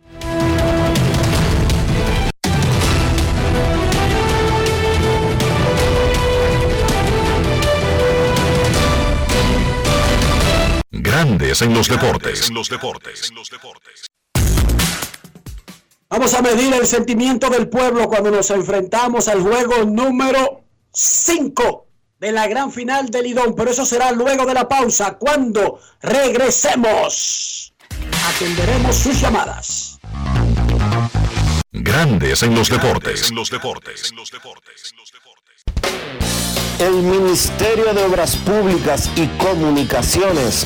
Grandes en los deportes. En los deportes. Vamos a medir el sentimiento del pueblo cuando nos enfrentamos al juego número 5 de la gran final del Lidón, pero eso será luego de la pausa, cuando regresemos. Atenderemos sus llamadas. Grandes en los deportes. En los deportes. El Ministerio de Obras Públicas y Comunicaciones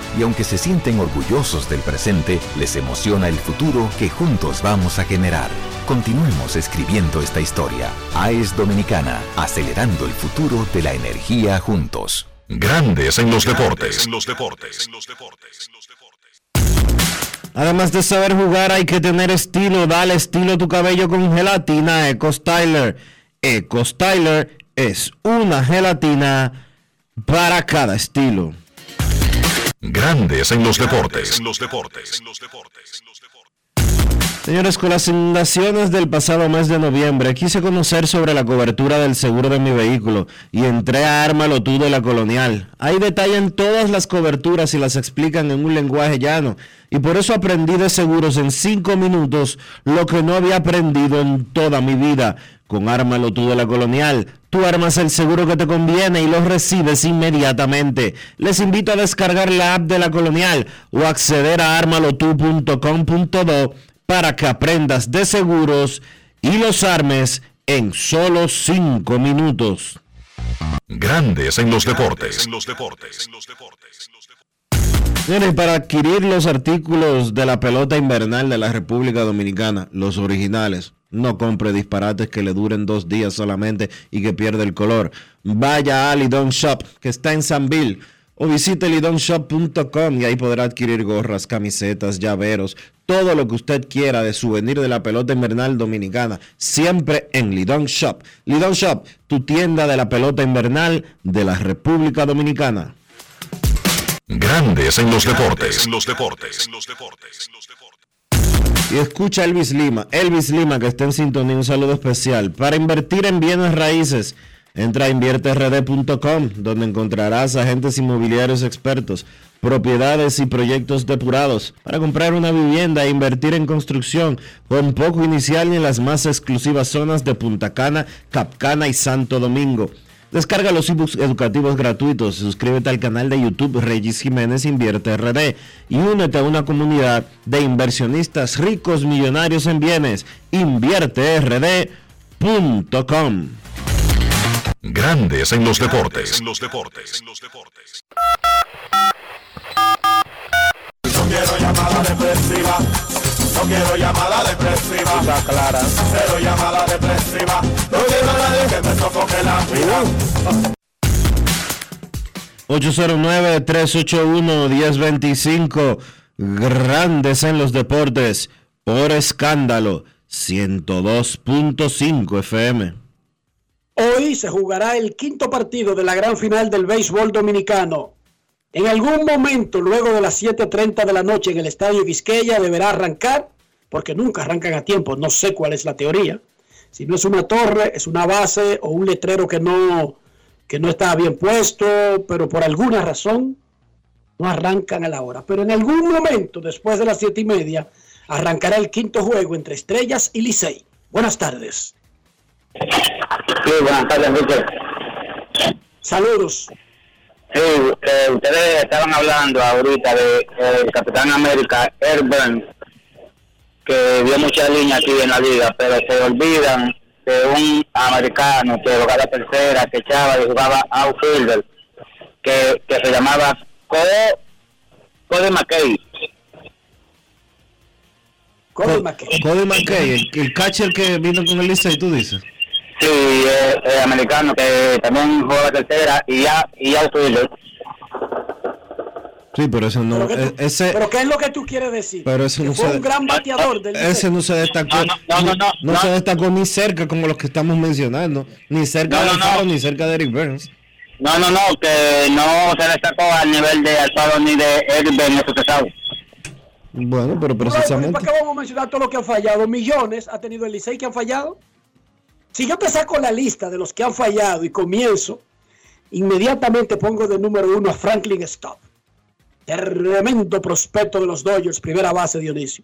Y aunque se sienten orgullosos del presente, les emociona el futuro que juntos vamos a generar. Continuemos escribiendo esta historia. AES Dominicana, acelerando el futuro de la energía juntos. Grandes en los deportes. En los deportes. Además de saber jugar, hay que tener estilo. Dale estilo a tu cabello con gelatina Eco Styler. Eco Styler es una gelatina para cada estilo. Grandes en los deportes. En los deportes. Señores, con las inundaciones del pasado mes de noviembre, quise conocer sobre la cobertura del seguro de mi vehículo y entré a Ármalo tú de la Colonial. Ahí detallan todas las coberturas y las explican en un lenguaje llano. Y por eso aprendí de seguros en cinco minutos lo que no había aprendido en toda mi vida. Con Ármalo tú de la Colonial, tú armas el seguro que te conviene y lo recibes inmediatamente. Les invito a descargar la app de la Colonial o acceder a armalotu.com.do para que aprendas de seguros y los armes en solo cinco minutos. Grandes en los deportes. Miren, para adquirir los artículos de la pelota invernal de la República Dominicana, los originales, no compre disparates que le duren dos días solamente y que pierde el color. Vaya a Lidon Shop, que está en San Bill o visite lidonshop.com y ahí podrá adquirir gorras, camisetas, llaveros, todo lo que usted quiera de souvenir de la pelota invernal dominicana, siempre en Lidon Shop. Lidon Shop, tu tienda de la pelota invernal de la República Dominicana. Grandes en los deportes. En los deportes. Y escucha Elvis Lima, Elvis Lima que está en sintonía, un saludo especial. Para invertir en bienes raíces, entra a invierterd.com, donde encontrarás agentes inmobiliarios expertos, propiedades y proyectos depurados para comprar una vivienda e invertir en construcción con poco inicial en las más exclusivas zonas de Punta Cana, Capcana y Santo Domingo. Descarga los ebooks educativos gratuitos, suscríbete al canal de YouTube Regis Jiménez Invierte RD y únete a una comunidad de inversionistas ricos millonarios en bienes. InvierteRD.com Grandes en los deportes. En los deportes. No quiero llamada depresiva. No quiero llamada depresiva. Está clara. Cero llamada depresiva. No quiero a nadie que me sofoque la vida. 809-381-1025. Grandes en los deportes. Por escándalo. 102.5 FM. Hoy se jugará el quinto partido de la gran final del béisbol dominicano. En algún momento, luego de las 7.30 de la noche en el Estadio Quisqueya, deberá arrancar, porque nunca arrancan a tiempo, no sé cuál es la teoría. Si no es una torre, es una base o un letrero que no, que no está bien puesto, pero por alguna razón no arrancan a la hora. Pero en algún momento, después de las siete y media, arrancará el quinto juego entre Estrellas y Licey. Buenas tardes. Sí, buenas tardes, Enrique. Saludos. Sí, eh, ustedes estaban hablando ahorita de eh, Capitán América, Airburn, que dio muchas líneas aquí en la liga, pero se olvidan de un americano que jugaba tercera, que echaba y jugaba outfielder, que, que se llamaba Cody, Cody McKay. Cody McKay. Cody McKay, el, el catcher que vino con el Licey, tú dices. Sí, eh, eh, americano que también juega tercera y ya y outfielder. Sí, pero eso no. ¿Pero qué, e- tú- ese, pero ¿qué es lo que tú quieres decir? pero ese Que no fue se, un gran bateador del ese no se destacó. No, no, no, no se destacó ni cerca como los que estamos mencionando, ni cerca No, de no, no. Alfaro, ni cerca de Eric Burns. No, no, no, que no se destacó al nivel de Alfaro ni de Eric Ben, eso se sabe. Bueno, pero precisamente. ¿Para qué vamos a mencionar todo lo que han fallado? Millones ha tenido el Licey que han fallado. Si yo te saco la lista de los que han fallado y comienzo, inmediatamente pongo de número uno a Franklin Stop. Tremendo prospecto de los Dodgers, primera base Dionisio.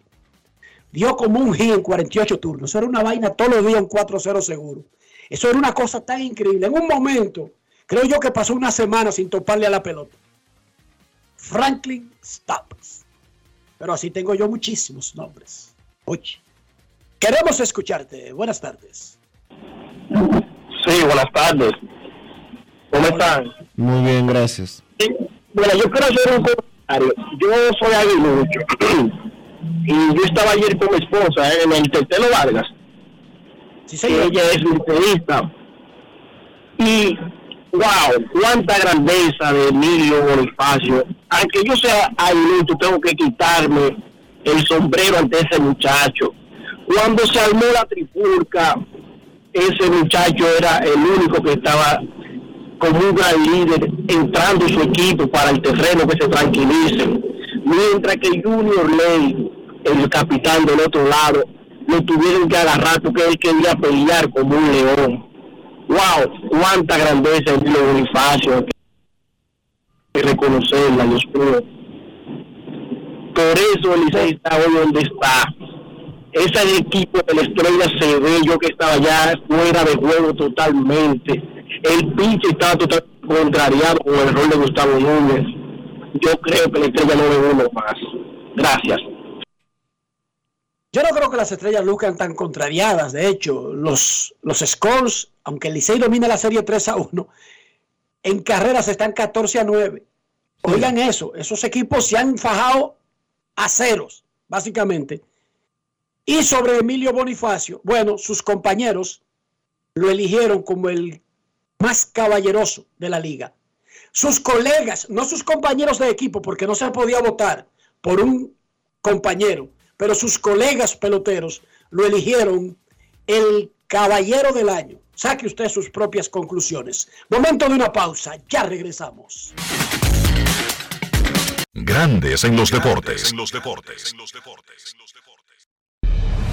Dio como un hit en 48 turnos. Eso era una vaina todos los días, un 4-0 seguro. Eso era una cosa tan increíble. En un momento, creo yo que pasó una semana sin toparle a la pelota. Franklin Stops. Pero así tengo yo muchísimos nombres. Oye, queremos escucharte. Buenas tardes. Sí, buenas tardes. ¿Cómo están? Muy bien, gracias. Bueno, yo quiero hacer un comentario. Yo soy aguilucho. y yo estaba ayer con mi esposa eh, en el Tetelo Vargas. Sí, y ella es misterista. Y, wow, cuánta grandeza de Emilio Bonifacio. Aunque yo sea aguilucho, tengo que quitarme el sombrero ante ese muchacho. Cuando se armó la trifulca, ese muchacho era el único que estaba como un gran líder entrando en su equipo para el terreno que se tranquilicen. Mientras que Junior Ley el capitán del otro lado, lo tuvieron que agarrar porque él quería pelear como un león. ¡Wow! ¡Cuánta grandeza en Milo Bonifacio! Hay reconocerla, Dios mío. Por eso el está hoy donde está. Ese equipo de la estrella se ve, yo que estaba ya fuera de juego totalmente. El pinche estaba totalmente contrariado con el rol de Gustavo Núñez. Yo creo que la estrella no ve uno más. Gracias. Yo no creo que las estrellas luzcan tan contrariadas. De hecho, los, los scores, aunque el Licey domina la serie 3 a 1, en carreras están 14 a 9. Oigan eso, esos equipos se han fajado a ceros, básicamente. Y sobre Emilio Bonifacio, bueno, sus compañeros lo eligieron como el más caballeroso de la liga. Sus colegas, no sus compañeros de equipo, porque no se podía votar por un compañero, pero sus colegas peloteros lo eligieron el caballero del año. Saque usted sus propias conclusiones. Momento de una pausa, ya regresamos. Grandes en los deportes. En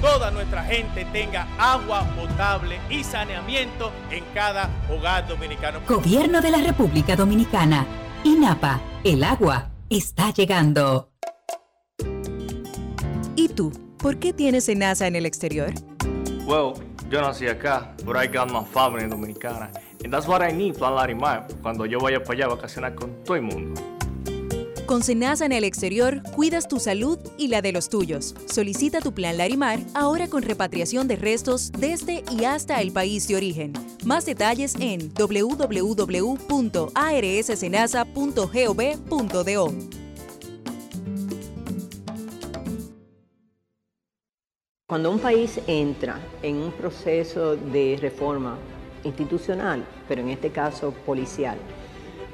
toda nuestra gente tenga agua potable y saneamiento en cada hogar dominicano. Gobierno de la República Dominicana. INAPA. El agua está llegando. ¿Y tú? ¿Por qué tienes NASA en el exterior? Well, yo nací acá, but I got my family dominicana. And that's what I need, Plan Larimar, cuando yo vaya para allá a vacacionar con todo el mundo. Con Senasa en el exterior, cuidas tu salud y la de los tuyos. Solicita tu plan Larimar ahora con repatriación de restos desde y hasta el país de origen. Más detalles en www.arssenasa.gov.do. Cuando un país entra en un proceso de reforma institucional, pero en este caso policial,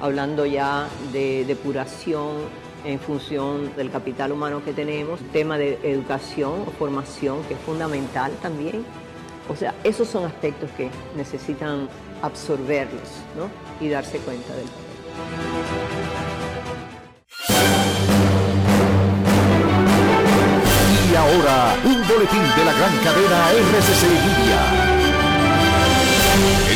hablando ya de depuración en función del capital humano que tenemos, tema de educación o formación que es fundamental también. O sea, esos son aspectos que necesitan absorberlos ¿no? y darse cuenta del Y ahora, un boletín de la gran cadena RCC Media.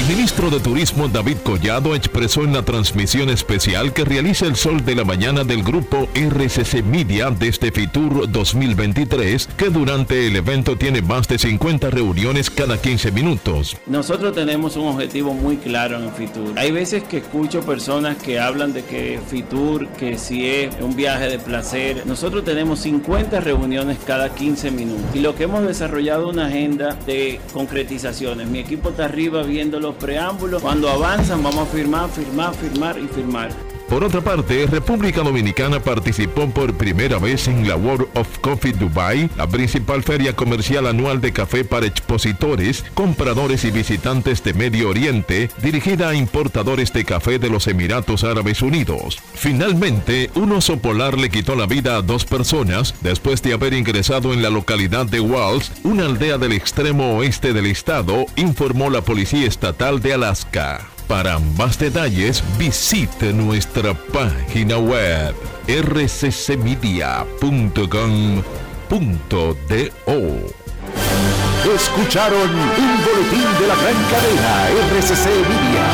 Ministro de Turismo David Collado expresó en la transmisión especial que realiza el sol de la mañana del grupo RCC Media desde Fitur 2023, que durante el evento tiene más de 50 reuniones cada 15 minutos. Nosotros tenemos un objetivo muy claro en Fitur. Hay veces que escucho personas que hablan de que Fitur, que si es un viaje de placer, nosotros tenemos 50 reuniones cada 15 minutos y lo que hemos desarrollado una agenda de concretizaciones. Mi equipo está arriba viendo los preámbulos. Cuando avanzan vamos a firmar, firmar, firmar y firmar. Por otra parte, República Dominicana participó por primera vez en la World of Coffee Dubai, la principal feria comercial anual de café para expositores, compradores y visitantes de Medio Oriente, dirigida a importadores de café de los Emiratos Árabes Unidos. Finalmente, un oso polar le quitó la vida a dos personas después de haber ingresado en la localidad de Walls, una aldea del extremo oeste del estado, informó la Policía Estatal de Alaska. Para más detalles visite nuestra página web rccmedia.com.do. Escucharon un boletín de la gran cadena RCC Media.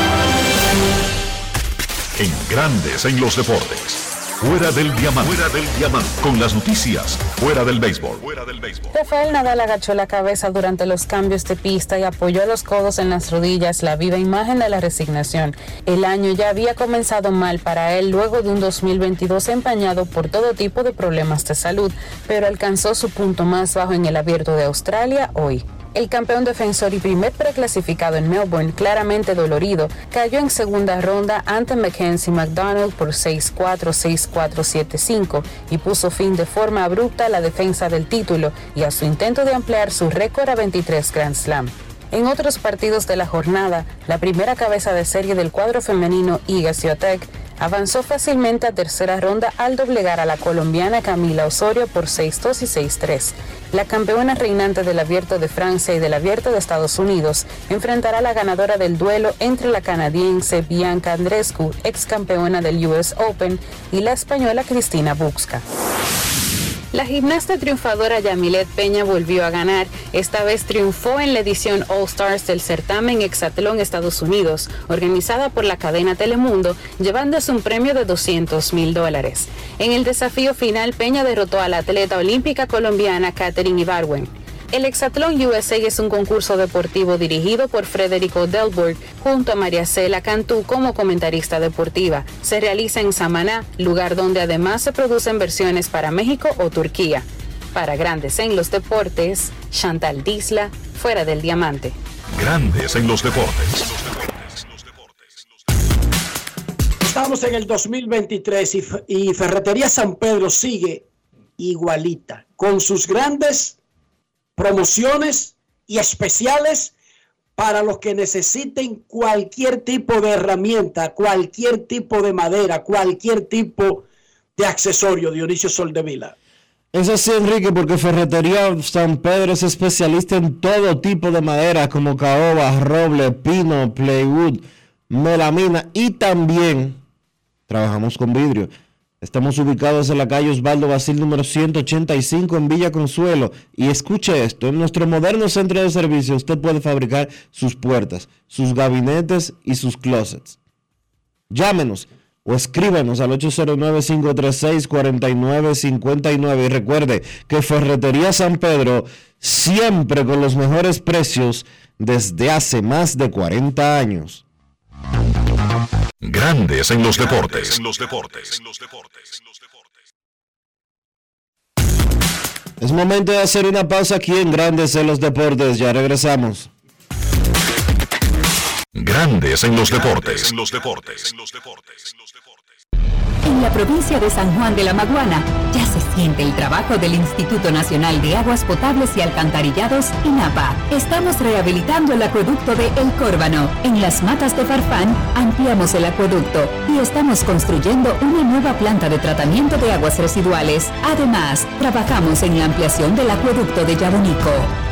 En Grandes en los Deportes. Fuera del diamante. Fuera del diamante. Con las noticias. Fuera del béisbol. Fuera del béisbol. Rafael Nadal agachó la cabeza durante los cambios de pista y apoyó los codos en las rodillas, la viva imagen de la resignación. El año ya había comenzado mal para él luego de un 2022 empañado por todo tipo de problemas de salud, pero alcanzó su punto más bajo en el abierto de Australia hoy. El campeón defensor y primer preclasificado en Melbourne, claramente dolorido, cayó en segunda ronda ante Mackenzie McDonald por 6-4, 6-4, 7-5 y puso fin de forma abrupta a la defensa del título y a su intento de ampliar su récord a 23 Grand Slam. En otros partidos de la jornada, la primera cabeza de serie del cuadro femenino Iga Swiatek avanzó fácilmente a tercera ronda al doblegar a la colombiana Camila Osorio por 6-2 y 6-3. La campeona reinante del Abierto de Francia y del Abierto de Estados Unidos enfrentará a la ganadora del duelo entre la canadiense Bianca Andrescu, ex campeona del US Open, y la española Cristina Buxca. La gimnasta triunfadora Yamilet Peña volvió a ganar. Esta vez triunfó en la edición All Stars del certamen Hexatlón Estados Unidos, organizada por la cadena Telemundo, llevándose un premio de 200 mil dólares. En el desafío final, Peña derrotó a la atleta olímpica colombiana Katherine Ibarwen. El Hexatlón USA es un concurso deportivo dirigido por Federico Delbourg junto a María Cela Cantú como comentarista deportiva. Se realiza en Samaná, lugar donde además se producen versiones para México o Turquía. Para Grandes en los Deportes, Chantal Disla, fuera del diamante. Grandes en los deportes. Estamos en el 2023 y, y Ferretería San Pedro sigue igualita, con sus grandes promociones y especiales para los que necesiten cualquier tipo de herramienta, cualquier tipo de madera, cualquier tipo de accesorio. Dionisio Soldevila. Es así, Enrique, porque Ferretería San Pedro es especialista en todo tipo de madera, como caoba, roble, pino, playwood, melamina y también trabajamos con vidrio. Estamos ubicados en la calle Osvaldo Basil número 185 en Villa Consuelo. Y escuche esto, en nuestro moderno centro de servicio usted puede fabricar sus puertas, sus gabinetes y sus closets. Llámenos o escríbanos al 809-536-4959 y recuerde que Ferretería San Pedro siempre con los mejores precios desde hace más de 40 años. Grandes en los deportes. En los deportes. Es momento de hacer una pausa aquí en Grandes en los deportes. Ya regresamos. Grandes en los deportes. En los deportes. En la provincia de San Juan de la Maguana ya se siente el trabajo del Instituto Nacional de Aguas Potables y Alcantarillados, INAPA. Estamos rehabilitando el acueducto de El Córbano. En las matas de Farfán ampliamos el acueducto y estamos construyendo una nueva planta de tratamiento de aguas residuales. Además, trabajamos en la ampliación del acueducto de Yabonico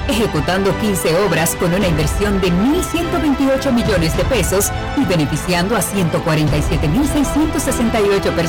ejecutando 15 obras con una inversión de 1.128 millones de pesos y beneficiando a 147.668 personas.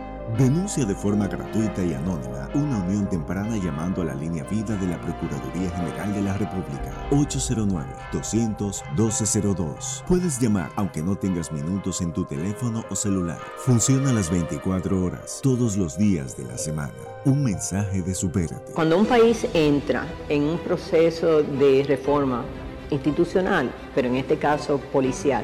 Denuncia de forma gratuita y anónima una unión temprana llamando a la línea vida de la Procuraduría General de la República 809-200-1202. Puedes llamar aunque no tengas minutos en tu teléfono o celular. Funciona las 24 horas, todos los días de la semana. Un mensaje de Supérate. Cuando un país entra en un proceso de reforma institucional, pero en este caso policial,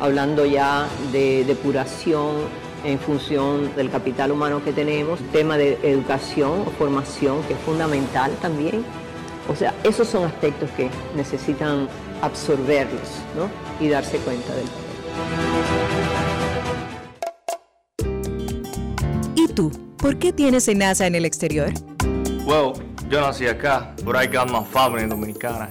hablando ya de depuración en función del capital humano que tenemos, tema de educación o formación que es fundamental también. O sea, esos son aspectos que necesitan absorberlos ¿no? y darse cuenta del ¿Y tú? ¿Por qué tienes NASA en el exterior? Well, yo nací acá, but I got my family dominicana.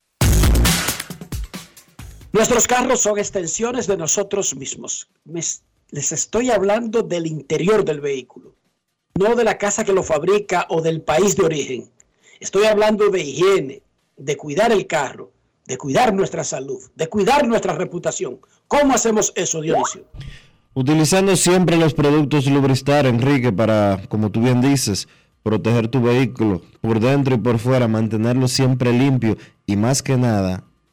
Nuestros carros son extensiones de nosotros mismos. Les estoy hablando del interior del vehículo, no de la casa que lo fabrica o del país de origen. Estoy hablando de higiene, de cuidar el carro, de cuidar nuestra salud, de cuidar nuestra reputación. ¿Cómo hacemos eso, Dionisio? Utilizando siempre los productos Lubristar, Enrique, para, como tú bien dices, proteger tu vehículo por dentro y por fuera, mantenerlo siempre limpio y más que nada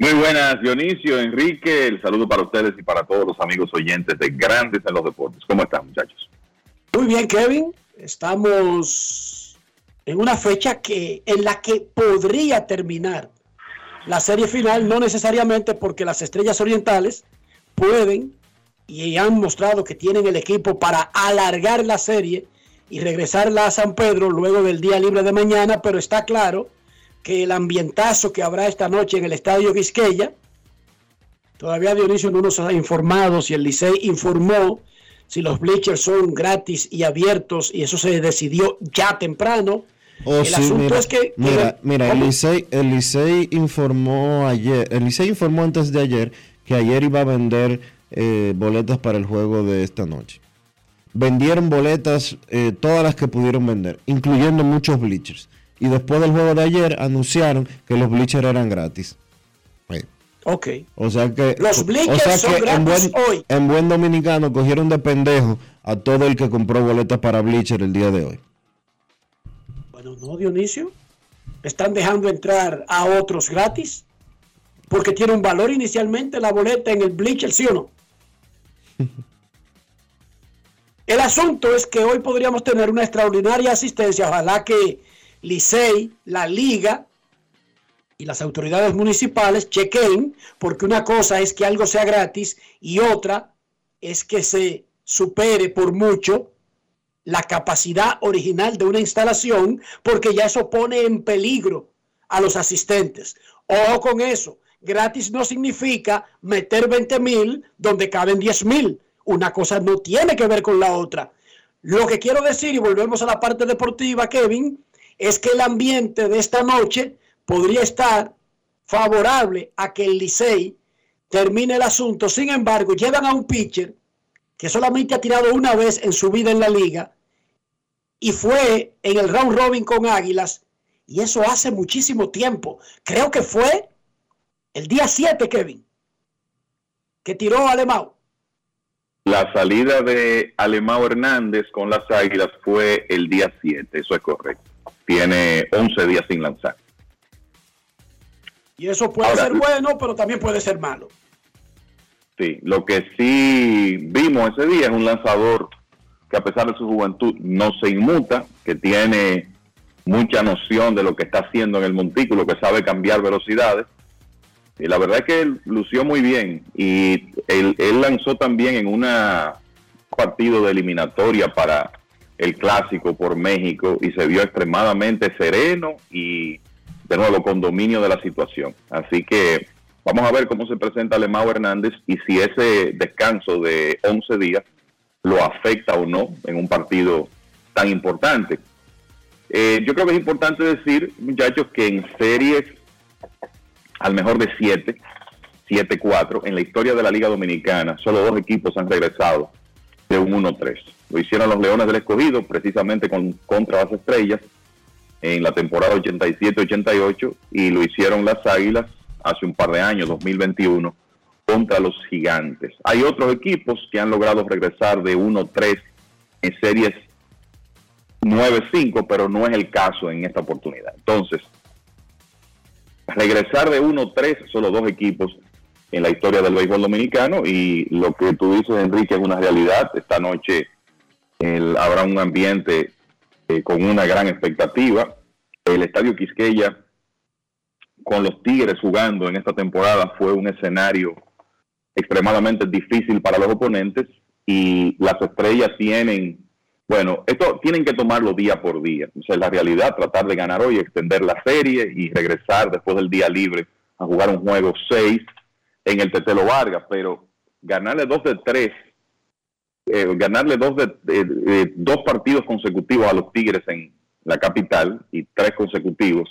Muy buenas, Dionisio, Enrique, el saludo para ustedes y para todos los amigos oyentes de Grandes en los Deportes. ¿Cómo están, muchachos? Muy bien, Kevin. Estamos en una fecha que en la que podría terminar la serie final, no necesariamente porque las Estrellas Orientales pueden y han mostrado que tienen el equipo para alargar la serie y regresarla a San Pedro luego del día libre de mañana, pero está claro que el ambientazo que habrá esta noche en el Estadio Quisqueya, todavía Dionisio no nos ha informado si el Licey informó si los bleachers son gratis y abiertos y eso se decidió ya temprano. Oh, el asunto es que... Mira, mira el, Licey, el Licey informó ayer, el Licey informó antes de ayer que ayer iba a vender eh, boletas para el juego de esta noche. Vendieron boletas, eh, todas las que pudieron vender, incluyendo muchos bleachers y después del juego de ayer anunciaron que los bleachers eran gratis. Ok. O sea que, los bleachers son gratis en buen, hoy. en buen dominicano cogieron de pendejo a todo el que compró boletas para bleacher el día de hoy. Bueno, no, Dionisio. Están dejando entrar a otros gratis porque tiene un valor inicialmente la boleta en el bleacher, ¿sí o no? el asunto es que hoy podríamos tener una extraordinaria asistencia, ojalá que Licey, la liga y las autoridades municipales chequen, porque una cosa es que algo sea gratis y otra es que se supere por mucho la capacidad original de una instalación, porque ya eso pone en peligro a los asistentes. Ojo con eso, gratis no significa meter 20 mil donde caben 10 mil. Una cosa no tiene que ver con la otra. Lo que quiero decir, y volvemos a la parte deportiva, Kevin, es que el ambiente de esta noche podría estar favorable a que el Licey termine el asunto. Sin embargo, llevan a un pitcher que solamente ha tirado una vez en su vida en la liga y fue en el round robin con Águilas y eso hace muchísimo tiempo. Creo que fue el día 7, Kevin, que tiró a Alemão. La salida de Alemão Hernández con las Águilas fue el día 7, eso es correcto tiene 11 días sin lanzar. Y eso puede ser bueno, pero también puede ser malo. Sí, lo que sí vimos ese día es un lanzador que a pesar de su juventud no se inmuta, que tiene mucha noción de lo que está haciendo en el montículo, que sabe cambiar velocidades. Y la verdad es que él lució muy bien y él, él lanzó también en un partido de eliminatoria para el clásico por México y se vio extremadamente sereno y de nuevo con dominio de la situación. Así que vamos a ver cómo se presenta Alemão Hernández y si ese descanso de 11 días lo afecta o no en un partido tan importante. Eh, yo creo que es importante decir, muchachos, que en series al mejor de 7, 7-4, en la historia de la Liga Dominicana, solo dos equipos han regresado de un 1-3. Lo hicieron los Leones del Escogido, precisamente con, contra las Estrellas, en la temporada 87-88, y lo hicieron las Águilas hace un par de años, 2021, contra los Gigantes. Hay otros equipos que han logrado regresar de 1-3 en series 9-5, pero no es el caso en esta oportunidad. Entonces, regresar de 1-3, solo dos equipos en la historia del béisbol dominicano y lo que tú dices, Enrique, es una realidad. Esta noche habrá un ambiente eh, con una gran expectativa. El Estadio Quisqueya, con los Tigres jugando en esta temporada, fue un escenario extremadamente difícil para los oponentes y las estrellas tienen, bueno, esto tienen que tomarlo día por día. O sea, la realidad, tratar de ganar hoy, extender la serie y regresar después del día libre a jugar un juego 6 en el Tetelo Vargas, pero ganarle dos de tres, eh, ganarle dos de, dos partidos consecutivos a los Tigres en la capital y tres consecutivos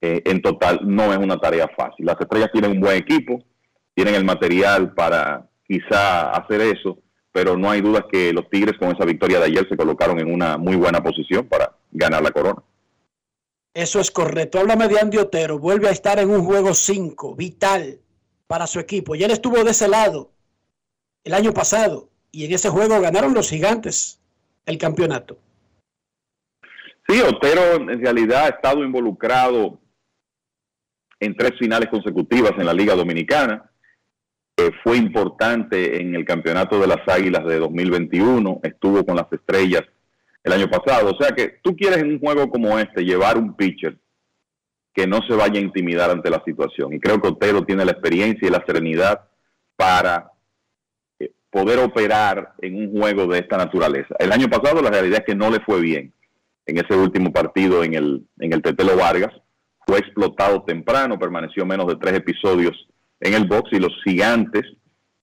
eh, en total no es una tarea fácil. Las estrellas tienen un buen equipo, tienen el material para quizá hacer eso, pero no hay duda que los Tigres con esa victoria de ayer se colocaron en una muy buena posición para ganar la corona. Eso es correcto. Háblame de Andy. Vuelve a estar en un juego 5, vital para su equipo. Y él estuvo de ese lado el año pasado y en ese juego ganaron los gigantes el campeonato. Sí, Otero en realidad ha estado involucrado en tres finales consecutivas en la Liga Dominicana. Fue importante en el campeonato de las Águilas de 2021, estuvo con las estrellas el año pasado. O sea que tú quieres en un juego como este llevar un pitcher que no se vaya a intimidar ante la situación. Y creo que Otero tiene la experiencia y la serenidad para eh, poder operar en un juego de esta naturaleza. El año pasado la realidad es que no le fue bien en ese último partido en el, en el Tetelo Vargas. Fue explotado temprano, permaneció menos de tres episodios en el box y los gigantes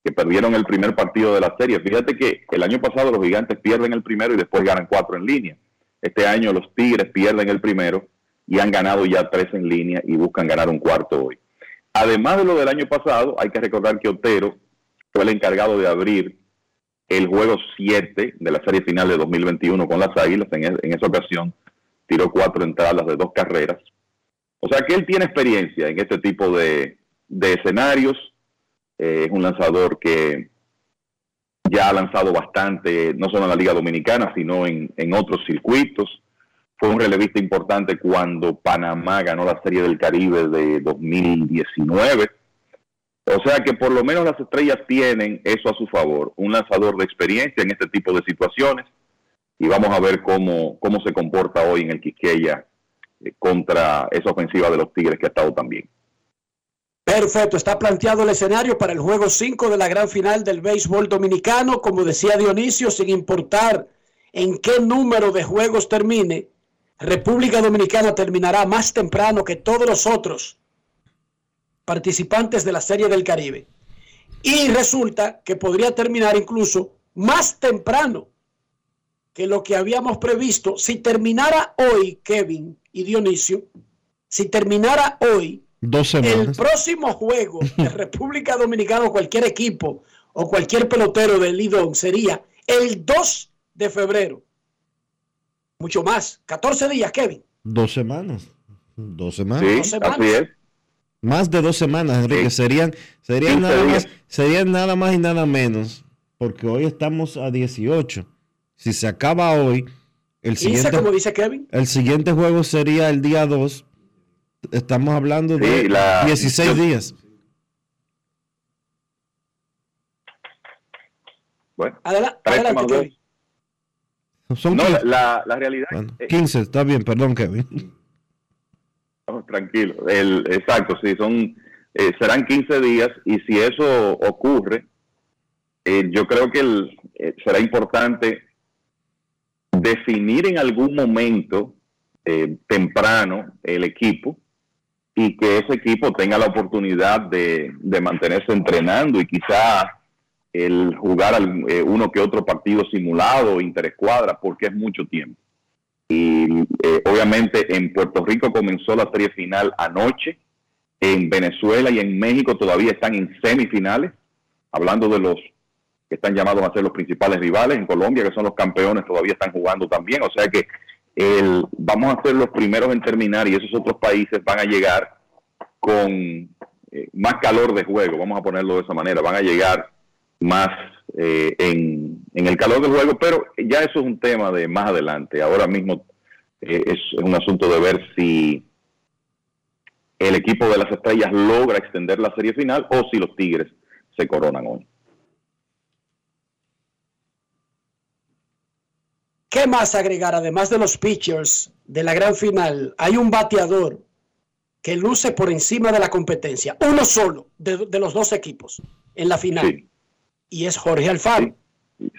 que perdieron el primer partido de la serie. Fíjate que el año pasado los gigantes pierden el primero y después ganan cuatro en línea. Este año los Tigres pierden el primero y han ganado ya tres en línea y buscan ganar un cuarto hoy. Además de lo del año pasado, hay que recordar que Otero fue el encargado de abrir el juego 7 de la serie final de 2021 con las Águilas. En, en esa ocasión tiró cuatro entradas de dos carreras. O sea que él tiene experiencia en este tipo de, de escenarios. Eh, es un lanzador que ya ha lanzado bastante, no solo en la Liga Dominicana, sino en, en otros circuitos fue un relevista importante cuando Panamá ganó la Serie del Caribe de 2019. O sea que por lo menos las estrellas tienen eso a su favor, un lanzador de experiencia en este tipo de situaciones. Y vamos a ver cómo, cómo se comporta hoy en el Quisqueya eh, contra esa ofensiva de los Tigres que ha estado tan bien. Perfecto, está planteado el escenario para el juego 5 de la gran final del béisbol dominicano. Como decía Dionisio, sin importar en qué número de juegos termine, República Dominicana terminará más temprano que todos los otros participantes de la Serie del Caribe. Y resulta que podría terminar incluso más temprano que lo que habíamos previsto. Si terminara hoy, Kevin y Dionisio, si terminara hoy, el próximo juego de República Dominicana o cualquier equipo o cualquier pelotero del Lidón sería el 2 de febrero mucho más. 14 días, Kevin. Dos semanas. Dos semanas. Sí, dos semanas. así es. Más de dos semanas, Enrique. Serían, serían, nada más, serían nada más y nada menos. Porque hoy estamos a 18. Si se acaba hoy, el siguiente, como dice Kevin? el siguiente juego sería el día 2. Estamos hablando de Sí, la- 16 yo- días. Bueno, Adela- 13 adelante. Kevin. Son No, 15. la, la realidad Bueno, eh, 15, está bien, perdón, Kevin. No, tranquilo. El, exacto, sí, son, eh, serán 15 días y si eso ocurre, eh, yo creo que el- eh, será importante definir en algún momento temprano el equipo y que ese equipo tenga la oportunidad de, de mantenerse entrenando y quizá el jugar al- eh, uno que otro partido simulado, interescuadra, porque es mucho tiempo. Y eh, obviamente en Puerto Rico comenzó la serie final anoche, en Venezuela y en México todavía están en semifinales, hablando de los que están llamados a ser los principales rivales, en Colombia que son los campeones todavía están jugando también, o sea que el, vamos a ser los primeros en terminar y esos otros países van a llegar con eh, más calor de juego, vamos a ponerlo de esa manera, van a llegar más eh, en, en el calor del juego, pero ya eso es un tema de más adelante. Ahora mismo eh, es un asunto de ver si el equipo de las estrellas logra extender la serie final o si los Tigres se coronan hoy. ¿Qué más agregar? Además de los pitchers de la gran final, hay un bateador que luce por encima de la competencia, uno solo de, de los dos equipos en la final, y es Jorge Alfaro.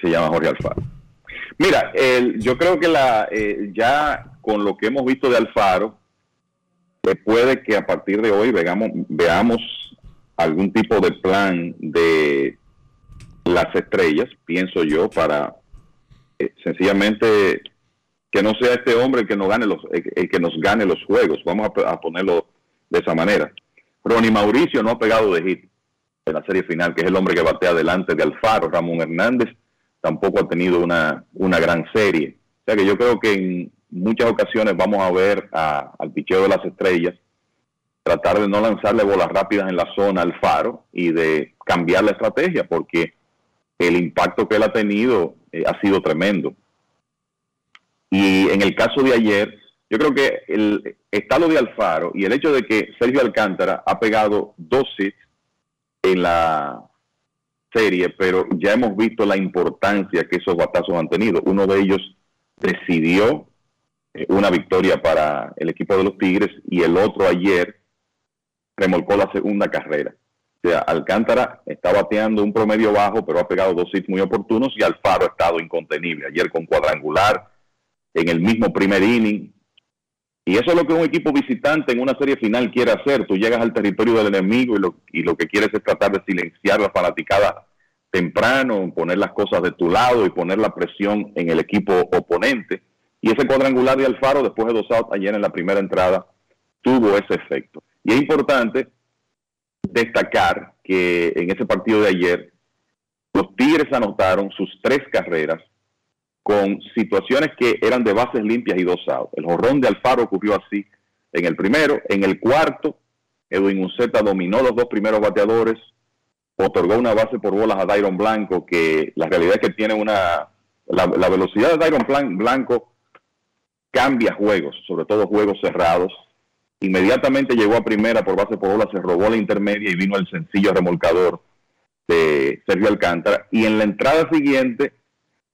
se llama Jorge Alfaro. Mira, el- yo creo que la eh, ya con lo que hemos visto de Alfaro, eh, puede que a partir de hoy veamos, veamos algún tipo de plan de las estrellas, pienso yo, para eh, sencillamente que no sea este hombre el que nos gane los el, que nos gane los juegos. Vamos a, a ponerlo de esa manera. Ronnie Mauricio no ha pegado de hit en la serie final, que es el hombre que batea delante de Alfaro. Ramón Hernández tampoco ha tenido una, una gran serie. O sea que yo creo que en muchas ocasiones vamos a ver al picheo de las estrellas tratar de no lanzarle bolas rápidas en la zona al Faro y de cambiar la estrategia, porque el impacto que él ha tenido eh, ha sido tremendo. Y en el caso de ayer, yo creo que el, está de Alfaro y el hecho de que Sergio Alcántara ha pegado dos hits en la serie, pero ya hemos visto la importancia que esos batazos han tenido. Uno de ellos decidió eh, una victoria para el equipo de los Tigres y el otro ayer remolcó la segunda carrera. O sea, Alcántara está bateando un promedio bajo, pero ha pegado dos hits muy oportunos y Alfaro ha estado incontenible. Ayer con cuadrangular, en el mismo primer inning. Y eso es lo que un equipo visitante en una serie final quiere hacer. Tú llegas al territorio del enemigo y lo, y lo que quieres es tratar de silenciar la fanaticada temprano, poner las cosas de tu lado y poner la presión en el equipo oponente. Y ese cuadrangular de Alfaro, después de dos outs ayer en la primera entrada, tuvo ese efecto. Y es importante destacar que en ese partido de ayer, los Tigres anotaron sus tres carreras con situaciones que eran de bases limpias y dos. El jorrón de Alfaro ocurrió así en el primero. En el cuarto, Edwin Uceta dominó los dos primeros bateadores, otorgó una base por bolas a Dairon Blanco, que la realidad es que tiene una... La, la velocidad de Dairon Blan- Blanco cambia juegos, sobre todo juegos cerrados. Inmediatamente llegó a primera por base por bola, se robó la intermedia y vino el sencillo remolcador de Sergio Alcántara. Y en la entrada siguiente,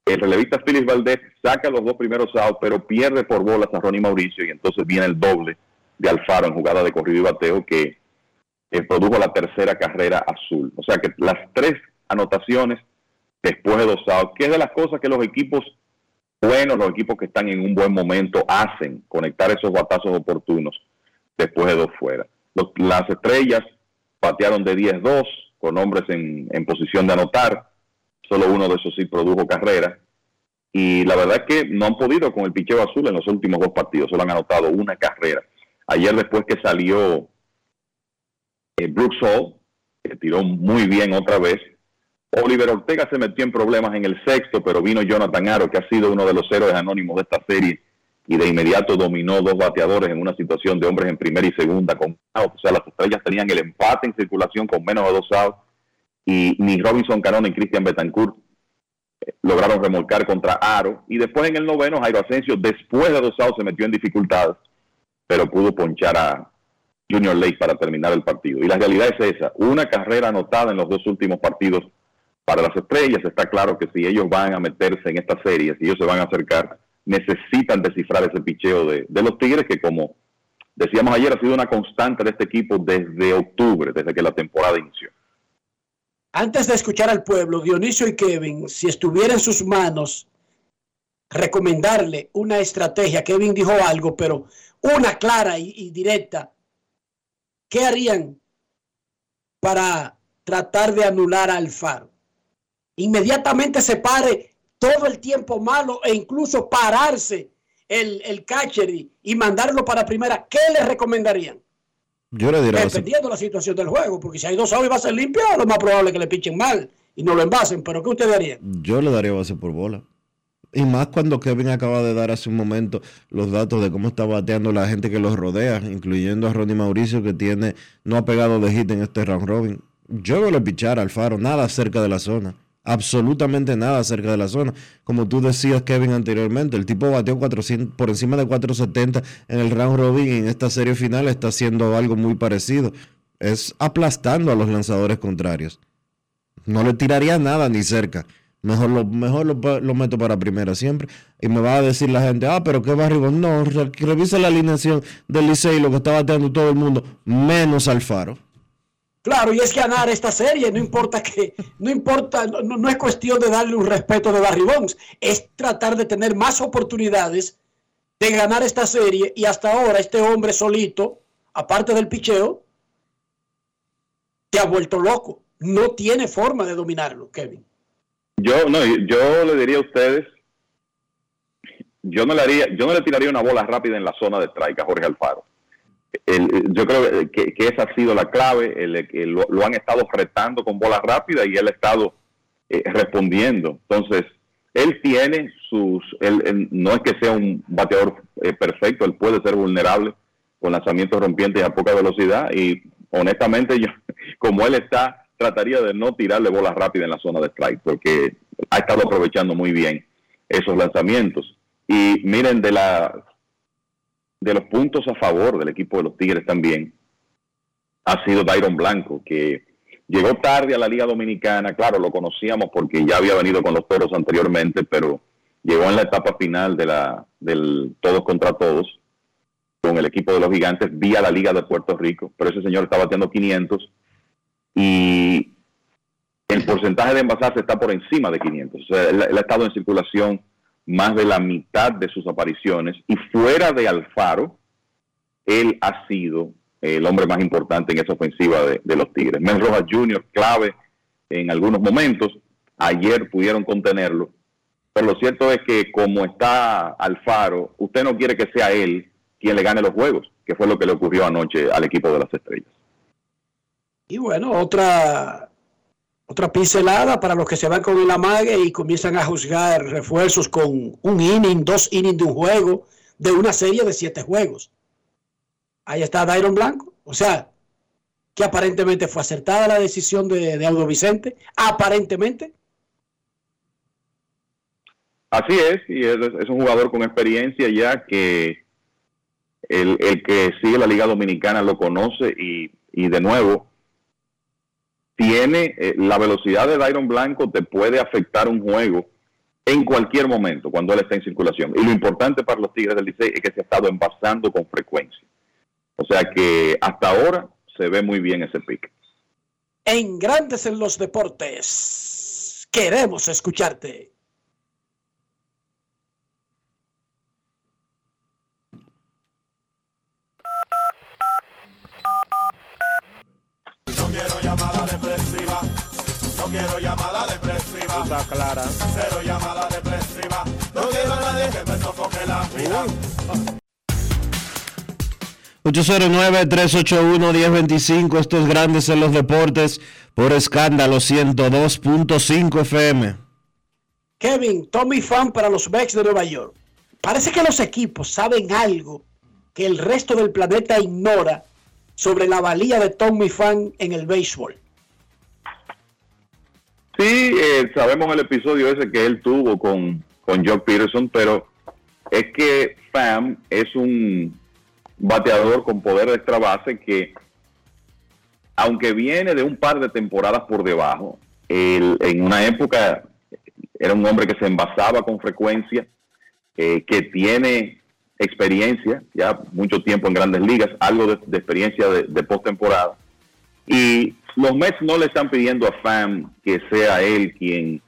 el relevista Félix Valdés saca los dos primeros outs, pero pierde por bolas a Ronnie Mauricio y entonces viene el doble de Alfaro en jugada de corrido y bateo que eh, produjo la tercera carrera azul. O sea que las tres anotaciones después de dos outs, que es de las cosas que los equipos buenos, los equipos que están en un buen momento hacen, conectar esos batazos oportunos después de dos fuera. Las estrellas patearon de 10-2 con hombres en posición de anotar, solo uno de esos sí produjo carrera. Y la verdad es que no han podido con el picheo azul en los últimos dos partidos, solo han anotado una carrera. Ayer después que salió eh, Brooks Hall, que tiró muy bien otra vez, Oliver Ortega se metió en problemas en el sexto, pero vino Jonathan Aro, que ha sido uno de los héroes anónimos de esta serie, y de inmediato dominó dos bateadores en una situación de hombres en primera y segunda con outs. O sea, las estrellas tenían el empate en circulación con menos de dos outs, y ni Robinson Cano ni Christian Betancourt eh, lograron remolcar contra Aro. Y después en el noveno, Jairo Asensio, después de dos outs, se metió en dificultades, pero pudo ponchar a Junior Lake para terminar el partido. Y la realidad es esa, una carrera anotada en los dos últimos partidos para las estrellas. Está claro que si ellos van a meterse en esta serie, si ellos se van a acercar, necesitan descifrar ese picheo de los Tigres, que como decíamos ayer, ha sido una constante de este equipo desde octubre, desde que la temporada inició. Antes de escuchar al pueblo, Dionisio y Kevin, si estuviera en sus manos recomendarle una estrategia, Kevin dijo algo, pero una clara y, directa, ¿qué harían para tratar de anular a Alfaro? Inmediatamente se pare todo el tiempo malo e incluso pararse el, el catcher y, y mandarlo para primera, ¿qué le recomendarían? Yo le diría Dependiendo de la situación del juego, porque si hay dos outs y va a ser limpio, lo más probable es que le pichen mal y no lo envasen. Pero ¿qué usted haría? Yo le daría base por bola. Y más cuando Kevin acaba de dar hace un momento los datos de cómo está bateando la gente que los rodea, incluyendo a Ronnie Mauricio, que tiene, no ha pegado de hit en este round robin. Yo no le pichar al faro, nada cerca de la zona. Absolutamente nada cerca de la zona. Como tú decías, Kevin, anteriormente, el tipo bateó 400, por encima de 470 en el round robin en esta serie final está haciendo algo muy parecido. Es aplastando a los lanzadores contrarios. No le tiraría nada ni cerca. Mejor lo, mejor lo, meto para primera siempre. Y me va a decir la gente, ah, pero qué barrigón. No, re- revisa la alineación del Licey, lo que está bateando todo el mundo, menos Alfaro. Claro, y es ganar esta serie, no importa que, no importa, no, no es cuestión de darle un respeto de Barry Bonds, es tratar de tener más oportunidades de ganar esta serie y hasta ahora este hombre solito, aparte del picheo, te ha vuelto loco. No tiene forma de dominarlo, Kevin. Yo no, yo le diría a ustedes, yo no le haría, yo no le tiraría una bola rápida en la zona de strike a Jorge Alfaro. El- yo creo que, esa ha sido la clave. el- el- lo, lo han estado retando con bolas rápidas y él ha estado eh, respondiendo. Entonces, él tiene sus, él, no es que sea un bateador eh, perfecto, él puede ser vulnerable con lanzamientos rompientes a poca velocidad y honestamente yo, como él está, trataría de no tirarle bolas rápidas en la zona de strike porque ha estado aprovechando muy bien esos lanzamientos. Y miren, de la de los puntos a favor del equipo de los Tigres también ha sido Dairon Blanco, que llegó tarde a la Liga Dominicana, claro, lo conocíamos porque ya había venido con los toros anteriormente, pero llegó en la etapa final de la del todos contra todos con el equipo de los gigantes vía la Liga de Puerto Rico, pero ese señor está bateando 500 y el porcentaje de envasarse está por encima de 500. O sea, él, él ha estado en circulación más de la mitad de sus apariciones y fuera de Alfaro, él ha sido el hombre más importante en esa ofensiva de, de los Tigres. Mel Rojas Jr., clave en algunos momentos, ayer pudieron contenerlo, pero lo cierto es que como está Alfaro, usted no quiere que sea él quien le gane los juegos, que fue lo que le ocurrió anoche al equipo de las estrellas. Y bueno, otra, otra pincelada para los que se van con el amague y comienzan a juzgar refuerzos con un inning, dos innings de un juego, de una serie de siete juegos. Ahí está Dairon Blanco. O sea, que aparentemente fue acertada la decisión de, de Audo Vicente. Aparentemente. Así es, y es, es un jugador con experiencia ya que el, el que sigue la Liga Dominicana lo conoce y, y de nuevo tiene eh, la velocidad de Dairon Blanco te puede afectar un juego en cualquier momento cuando él está en circulación. Y lo importante para los Tigres del Licey es que se ha estado envasando con frecuencia. O sea que hasta ahora se ve muy bien ese pick. En Grandes en los Deportes. Queremos escucharte. Quiero llamada depresiva. Está clara. Cero llamada depresiva. No quiero a nadie que me sofoque la vida. 809-381-1025, estos grandes en los deportes, por escándalo 102.5 FM. Kevin, Tommy Fan para los Mets de Nueva York. Parece que los equipos saben algo que el resto del planeta ignora sobre la valía de Tommy Fan en el béisbol. Sí, eh, sabemos el episodio ese que él tuvo con, con Jock Peterson, pero es que Pham es un bateador con poder de extra base que, aunque viene de un par de temporadas por debajo, él, en una época era un hombre que se envasaba con frecuencia, eh, que tiene experiencia, ya mucho tiempo en grandes ligas, algo de, experiencia de, de postemporada. Y los Mets no le están pidiendo a Pham que sea él quien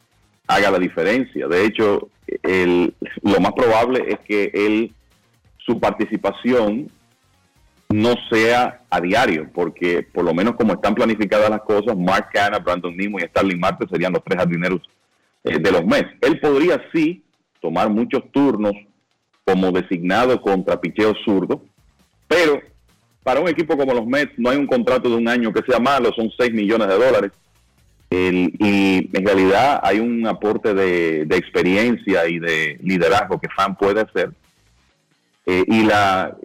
haga la diferencia. De hecho, el, lo más probable es que él, su participación no sea a diario, porque por lo menos como están planificadas las cosas, Mark Canna, Brandon Nimo y Starling Marte serían los tres jardineros eh, de los Mets. Él podría sí tomar muchos turnos como designado contra picheo zurdo, pero para un equipo como los Mets no hay un contrato de un año que sea malo, son 6 millones de dólares. Y en realidad hay un aporte de, experiencia y de liderazgo que Fan puede hacer. Eh, y la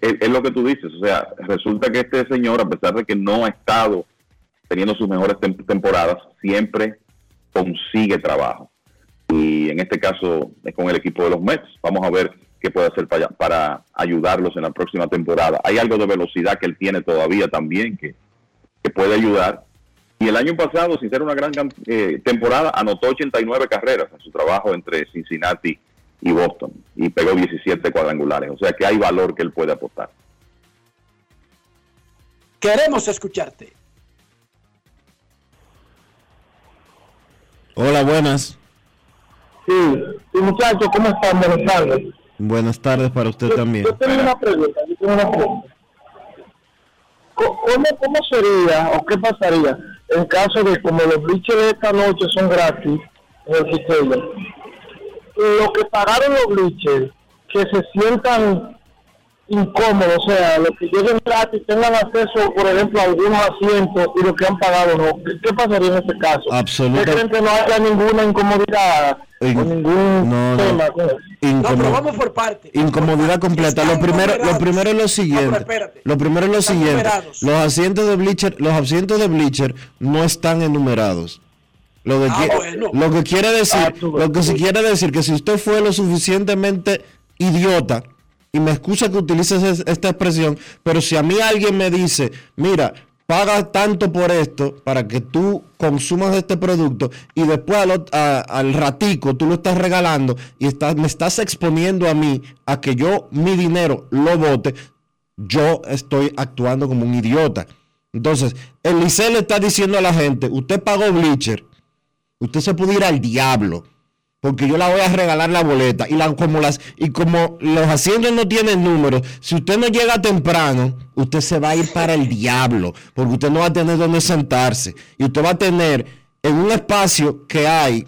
es, lo que tú dices, o sea, resulta que este señor, a pesar de que no ha estado teniendo sus mejores tem- temporadas, siempre consigue trabajo. Y en este caso es con el equipo de los Mets. Vamos a ver qué puede hacer para, para ayudarlos en la próxima temporada. Hay algo de velocidad que él tiene todavía también que, que puede ayudar. Y el año pasado, sin ser una gran eh, temporada, anotó 89 carreras en su trabajo entre Cincinnati y Boston y pegó 17 cuadrangulares. O sea que hay valor que él puede aportar. Queremos escucharte. Hola, buenas. Sí, sí muchachos, ¿cómo están? Buenas tardes. Buenas tardes para usted también. Yo tengo una pregunta, yo tengo una pregunta. Co- ¿Cómo, ¿Cómo sería o qué pasaría en caso de como los bleachers de esta noche son gratis en el sistema? Lo que pagaron los bleachers, que se sientan incómodos, o sea, los que lleguen gratis tengan acceso, por ejemplo, a algunos asientos y los que han pagado no. ¿Qué, qué pasaría en este caso? Absoluta- ¿Ustedes creen que no haya ninguna incomodidad In- o ningún no, no. tema con eso? Incomo- por parte. Incomodidad completa. Lo primero, lo primero es lo siguiente. espérate. Lo primero es lo Están siguiente. numerados. Los asientos de bleacher, los asientos de bleacher no están enumerados. Lo que, Ah, qui- bueno. lo que quiere decir, lo que se quiere decir que si usted fue lo suficientemente idiota y me excusa que utilice es- esta expresión, pero si a mí alguien me dice, mira, paga tanto por esto para que tú consumas este producto y después al, ratico tú lo estás regalando y me estás exponiendo a mí a que yo mi dinero lo bote, yo estoy actuando como un idiota. Entonces, el liceo le está diciendo a la gente, usted pagó Bleacher, usted se puede ir al diablo, porque yo la voy a regalar la boleta. Y, la, como, las, y como los asientos no tienen números, si usted no llega temprano, usted se va a ir para el diablo, porque usted no va a tener donde sentarse. Y usted va a tener en un espacio que hay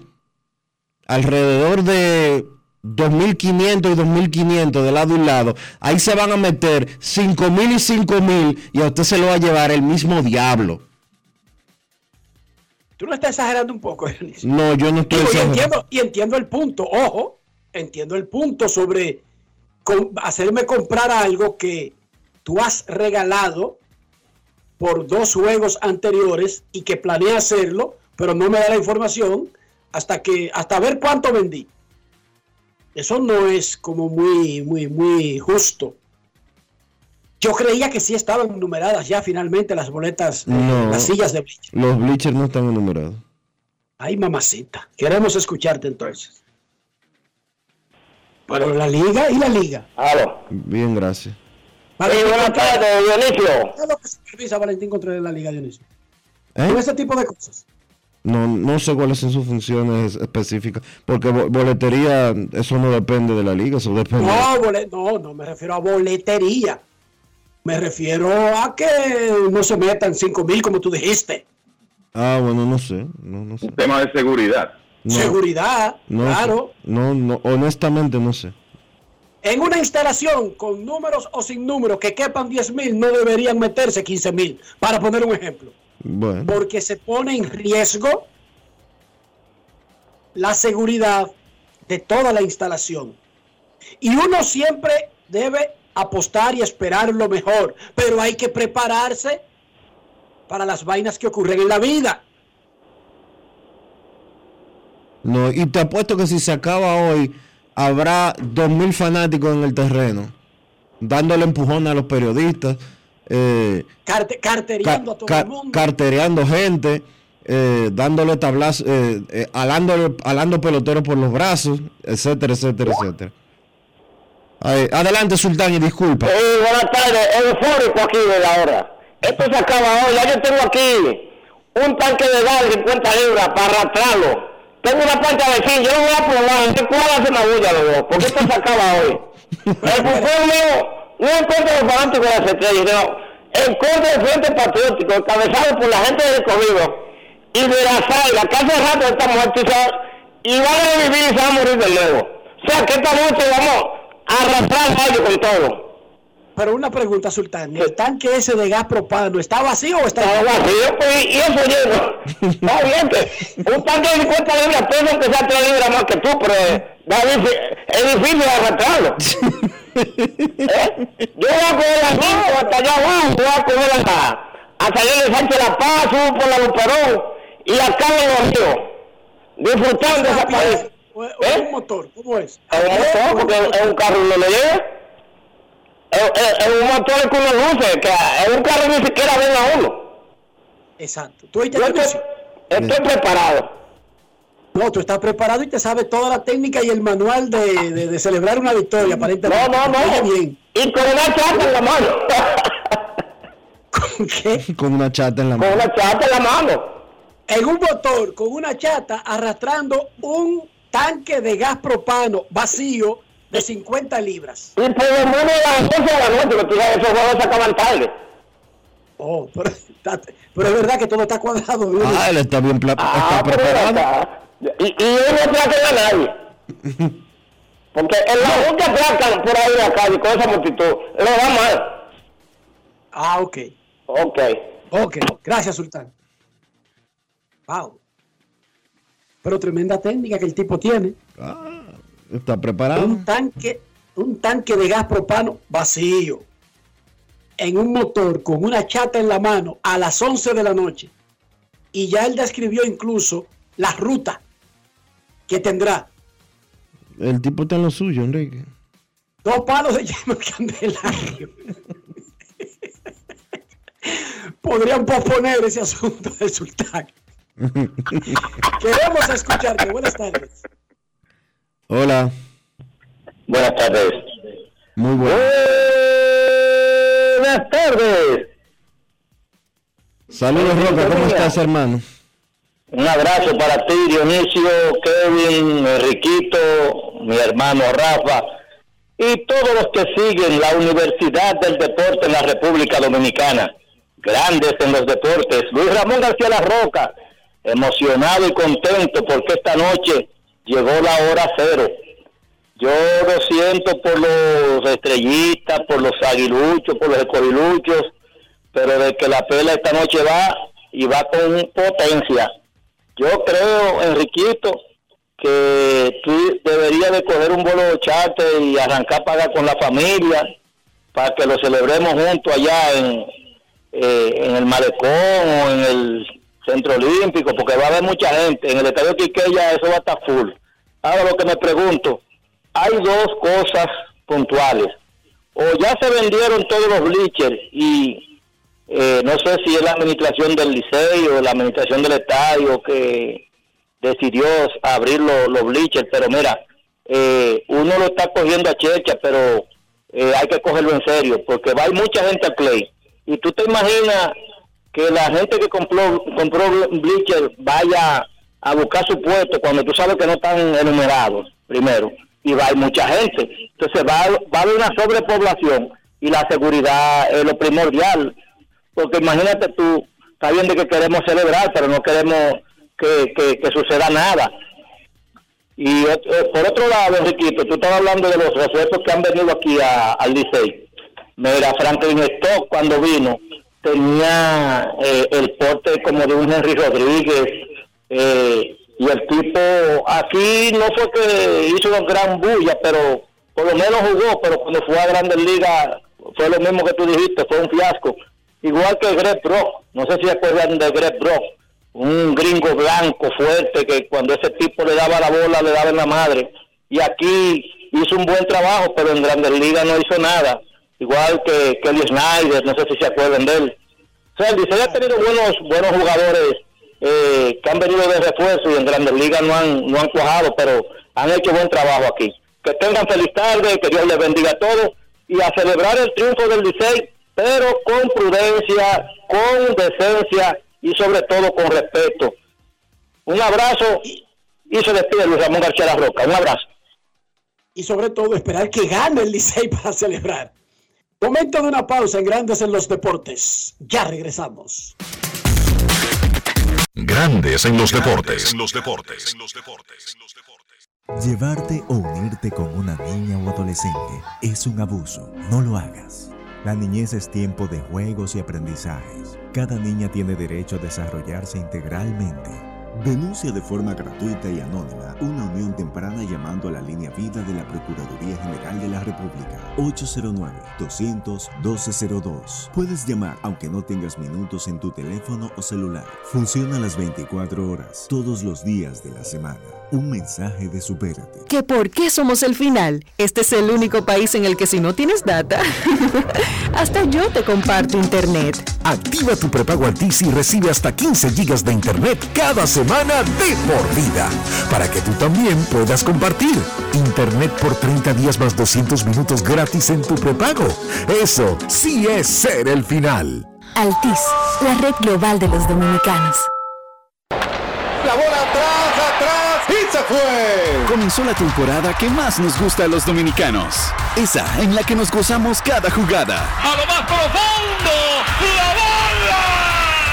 alrededor de 2.500 y 2.500 de lado y lado, ahí se van a meter 5.000 y 5.000 y a usted se lo va a llevar el mismo diablo. Tú no estás exagerando un poco, Dionisio. No, yo no estoy Digo, y, exagerando. entiendo, y entiendo el punto, ojo, entiendo el punto sobre hacerme comprar algo que tú has regalado por dos juegos anteriores y que planea hacerlo, pero no me da la información hasta que hasta ver cuánto vendí. Eso no es como muy muy muy justo. Yo creía que sí estaban numeradas ya finalmente las boletas, eh, No. las sillas de bleacher. Los bleachers no están enumerados. Ay, mamacita. Queremos escucharte entonces. Pero la liga y la liga. Bien, gracias. Valentín buenas Contreras. tardes, Dionisio. ¿Qué es lo que supervisa Valentín Contreras en la liga, Dionisio? ¿Eh? Con ese tipo de cosas. No, no sé cuáles son sus funciones específicas, porque bo- boletería, eso no depende de la liga, eso depende. No, bole- no, no me refiero a boletería. Me refiero a que no se metan 5 mil como tú dijiste. Ah, bueno, no sé, no, no sé. Tema de seguridad. No, Seguridad, no sé. claro. No, no, honestamente no sé. En una instalación con números o sin números que quepan 10 mil, no deberían meterse 15 mil, para poner un ejemplo. Bueno, porque se pone en riesgo la seguridad de toda la instalación. Y uno siempre debe apostar y esperar lo mejor, pero hay que prepararse para las vainas que ocurren en la vida. no, y te apuesto que si se acaba hoy, habrá dos mil fanáticos en el terreno, dándole empujón a los periodistas, eh, Carte- ca- carteriando a todo el mundo. cartereando gente, eh, dándole tablazo, eh, eh, alando, alando pelotero por los brazos, etcétera, etcétera, etcétera. Adelante, Sultán, y disculpa. Eh, buenas tardes, eufórico aquí de la hora. Esto se acaba hoy, ya yo tengo aquí un tanque de gas de 50 libras para arrastrarlo. Tengo una plancha de fin, yo lo voy a probar, cuál hace una bulla los dos, porque esto se acaba hoy. El fútbol mío, no en contra de los fanáticos de las estrellas, no, en contra del Frente Patriótico, encabezado por la gente del Comido y de la Zaira, que hace rato está muerto y, van a revivir y se van a morir de nuevo. O sea, que esta noche vamos arrastrar a ellos con todo. Pero una pregunta, Sultán. ¿El tanque ese de gas propano está vacío o está Está vacío, pues, y eso lleno. Está bien que un tanque de 50 libras pesa aunque sea 3 libras más que tú, pero es difícil arrastrarlo. ¿Eh? Yo voy a coger la cinco hasta allá abajo, voy a coger a, a salir de Sánchez La Paz, subo por la Luperón y acá en los ríos, disfrutando esa país. O es un motor? ¿Cómo es? Es un motor, porque es un carro no lo lleva. Es, es- es un motor con unas luces, que es un carro ni siquiera ven a uno. Exacto. ¿Tú Yo estoy, preparado. No, tú estás preparado y te sabes toda la técnica y el manual de, de- de celebrar una victoria, aparentemente. No, no, no. Bien. Y con una chata en la mano. ¿Con qué? Con una chata en la Con mano. una chata en la mano. En un motor con una chata arrastrando un tanque de gas propano vacío de 50 libras. Y por lo menos a las 12 de la noche, porque tú sabes, esos juegos se acaban tarde. Oh, pero, es verdad que todo está cuadrado. ¿no? Ah, él está bien pla- Ah, está preparado. está. Y, y él no atracan a nadie. Porque en la que atracan por ahí en la calle con esa multitud, le va mal. Ah, ok. Ok. Ok, gracias, Sultán. Wow. Pero tremenda técnica que el tipo tiene. Está preparado. Un tanque, un tanque de gas propano vacío. En un motor con una chata en la mano a las 11 de la noche. Y ya él describió incluso la ruta que tendrá. El tipo está en lo suyo, Enrique. Dos palos de llama candelario. Podrían posponer ese asunto del sultán. Queremos escucharte. Buenas tardes. Hola, Buenas tardes. muy. Buenas tardes. Saludos, Roca, ¿cómo estás, hermano? Un abrazo para ti, Dionisio, Kevin, Enriquito, mi hermano Rafa y todos los que siguen la Universidad del Deporte en la República Dominicana. Grandes en los deportes. Luis Ramón García La Roca, emocionado y contento porque esta noche llegó la hora cero. Yo lo siento por los estrellistas, por los aguiluchos, por los escobiluchos, pero de que la pela esta noche va y va con potencia. Yo creo, Enriquito, que tú deberías de coger un vuelo de charter y arrancar para con la familia para que lo celebremos juntos allá en, eh, en el Malecón o en el Centro Olímpico, porque va a haber mucha gente. En el Estadio Quiqueya eso va a estar full. Ahora lo que me pregunto, hay dos cosas puntuales. O ya se vendieron todos los bleachers y eh, no sé si es la administración del liceo la administración del estadio que decidió abrir lo- los bleachers, pero mira, eh, uno lo está cogiendo a checha, pero eh, hay que cogerlo en serio, porque va a ir mucha gente al play. Y tú te imaginas que la gente que compró, compró bleachers vaya a buscar su puesto cuando tú sabes que no están enumerados, primero, y va a mucha gente. Entonces va, va a haber una sobrepoblación y la seguridad es lo primordial porque imagínate tú, está bien de que queremos celebrar, pero no queremos que, que- suceda nada. Y eh, por otro lado, Enriquito, tú estabas hablando de los refuerzos que han venido aquí al Licey. Mira, Franklin Stock cuando vino tenía eh, el porte como de un Henry Rodríguez eh, y el tipo aquí no fue que hizo una gran bulla, pero por lo menos jugó, pero cuando fue a Grandes Ligas fue lo mismo que tú dijiste, fue un fiasco. Igual que Greg Brock, no sé si acuerdan de Greg Brock, un gringo blanco fuerte que cuando ese tipo le daba la bola le daba en la madre. Y aquí hizo un buen trabajo, pero en Grandes Ligas no hizo nada. Igual que Kelly Snyder, no sé si se acuerdan de él. O sea, el Licey ha tenido buenos, buenos jugadores eh, que han venido de refuerzo y en Grandes Ligas no han, no han cuajado, pero han hecho buen trabajo aquí. Que tengan feliz tarde, que Dios les bendiga a todos y a celebrar el triunfo del Licey, pero con prudencia, con decencia y sobre todo con respeto. Un abrazo y se despide Luis Ramón García Roca. Un abrazo. Y sobre todo esperar que gane el Licey para celebrar. Momento de una pausa en Grandes en los Deportes. Ya regresamos. Grandes en los deportes. En los deportes. Llevarte o unirte con una niña o adolescente es un abuso. No lo hagas. La niñez es tiempo de juegos y aprendizajes. Cada niña tiene derecho a desarrollarse integralmente Denuncia de forma gratuita y anónima una unión temprana llamando a la línea vida de la Procuraduría General de la República 809-200-1202. Puedes llamar aunque no tengas minutos en tu teléfono o celular. Funciona las 24 horas, todos los días de la semana. Un mensaje de supérate. ¿Que por qué somos el final? Este es el único país en el que si no tienes data, hasta yo te comparto internet. Activa tu prepago Altis y recibe hasta 15 gigas de internet cada semana de por vida. Para que tú también puedas compartir. Internet por 30 días más 200 minutos gratis en tu prepago. Eso sí es ser el final. Altis, la red global de los dominicanos. La bola atrás, atrás y se fue. Comenzó la temporada que más nos gusta a los dominicanos. Esa en la que nos gozamos cada jugada. A lo más profundo, la bola.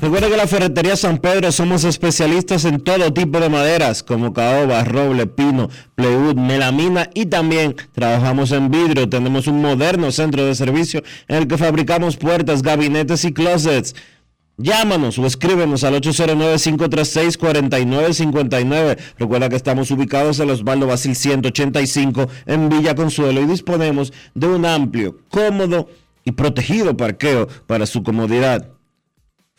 Recuerda que la Ferretería San Pedro somos especialistas en todo tipo de maderas, como caoba, roble, pino, plywood, melamina y también trabajamos en vidrio. Tenemos un moderno centro de servicio en el que fabricamos puertas, gabinetes y closets. Llámanos o escríbenos al 809-536-4959. Recuerda que estamos ubicados en Osvaldo Basil 185 en Villa Consuelo y disponemos de un amplio, cómodo y protegido parqueo para su comodidad.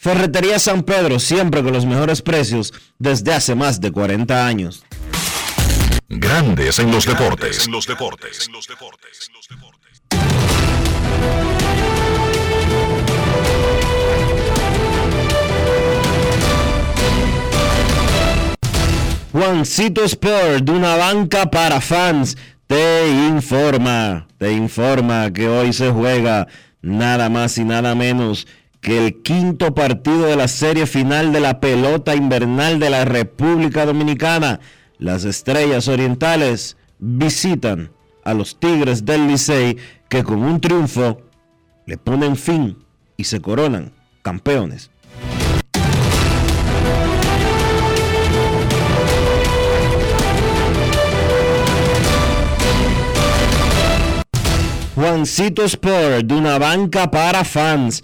Ferretería San Pedro, siempre con los mejores precios desde hace más de 40 años. Grandes en los deportes. En los deportes. Juancito Sport, de una banca para fans, te informa, te informa que hoy se juega nada más y nada menos que el quinto partido de la serie final de la pelota invernal de la República Dominicana. Las Estrellas Orientales visitan a los Tigres del Licey que con un triunfo le ponen fin y se coronan campeones. Juancito Sport, de una banca para fans,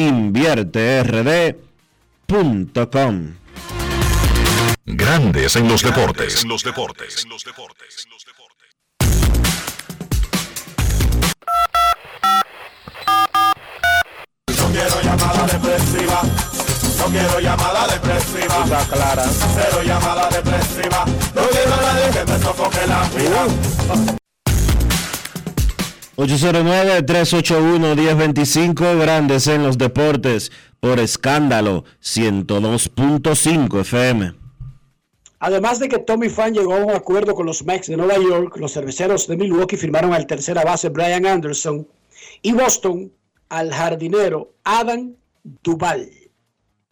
invierterd.com. Grandes en los deportes. En los deportes. No quiero llamada depresiva. No quiero llamada depresiva. Está clara. Cero llamada depresiva. No quiero a nadie que me sofoque la vida. 809-381-1025, Grandes en los Deportes, por escándalo 102.5 FM. Además de que Tommy Fan llegó a un acuerdo con los Mets de Nueva York, los cerveceros de Milwaukee firmaron al tercera base Brian Anderson y Boston al jardinero Adam Duval.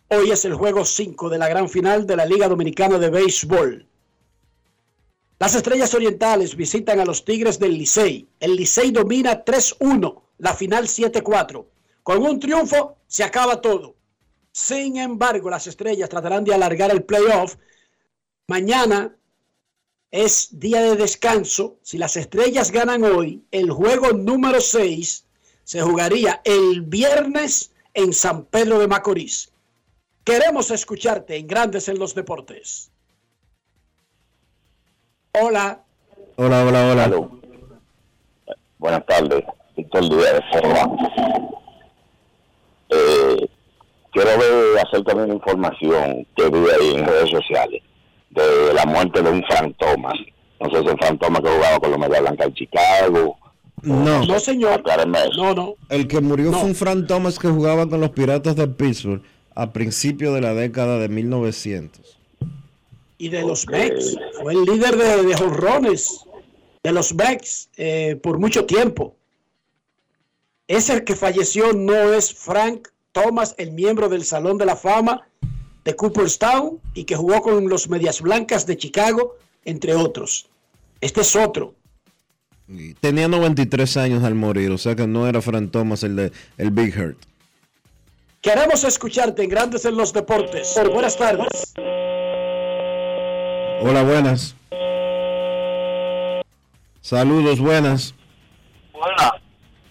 Hoy es el juego 5 de la gran final de la Liga Dominicana de Béisbol. Las Estrellas Orientales visitan a los Tigres del Licey. El Licey domina 3-1, la final 7-4. Con un triunfo se acaba todo. Sin embargo, las Estrellas tratarán de alargar el playoff. Mañana es día de descanso. Si las Estrellas ganan hoy, el juego número 6 se jugaría el viernes en San Pedro de Macorís. Queremos escucharte en Grandes en los Deportes. Hola. Hola, hola, hola. Buenas tardes, Víctor Díaz de Forma. Eh, quiero ver de una información que vi ahí en redes sociales de la muerte de un Frank Thomas. No sé si el Frank Thomas que jugaba con los Media Blanca en Chicago. No, No, señor. No, no. el que murió No. fue un Frank Thomas que jugaba con los Piratas de Pittsburgh a principios de la década de 1900. Y de los Mex. Fue el líder de, de jonrones de los Mex eh, por mucho tiempo. Ese que falleció no es Frank Thomas, el miembro del Salón de la Fama de Cooperstown y que jugó con los Medias Blancas de Chicago, entre otros. Este es otro. Y Tenía 93 años al morir, o sea que no era Frank Thomas el de el Big Hurt. Queremos escucharte en Grandes en los Deportes. Buenas tardes. Hola, buenas. Saludos, buenas. Hola,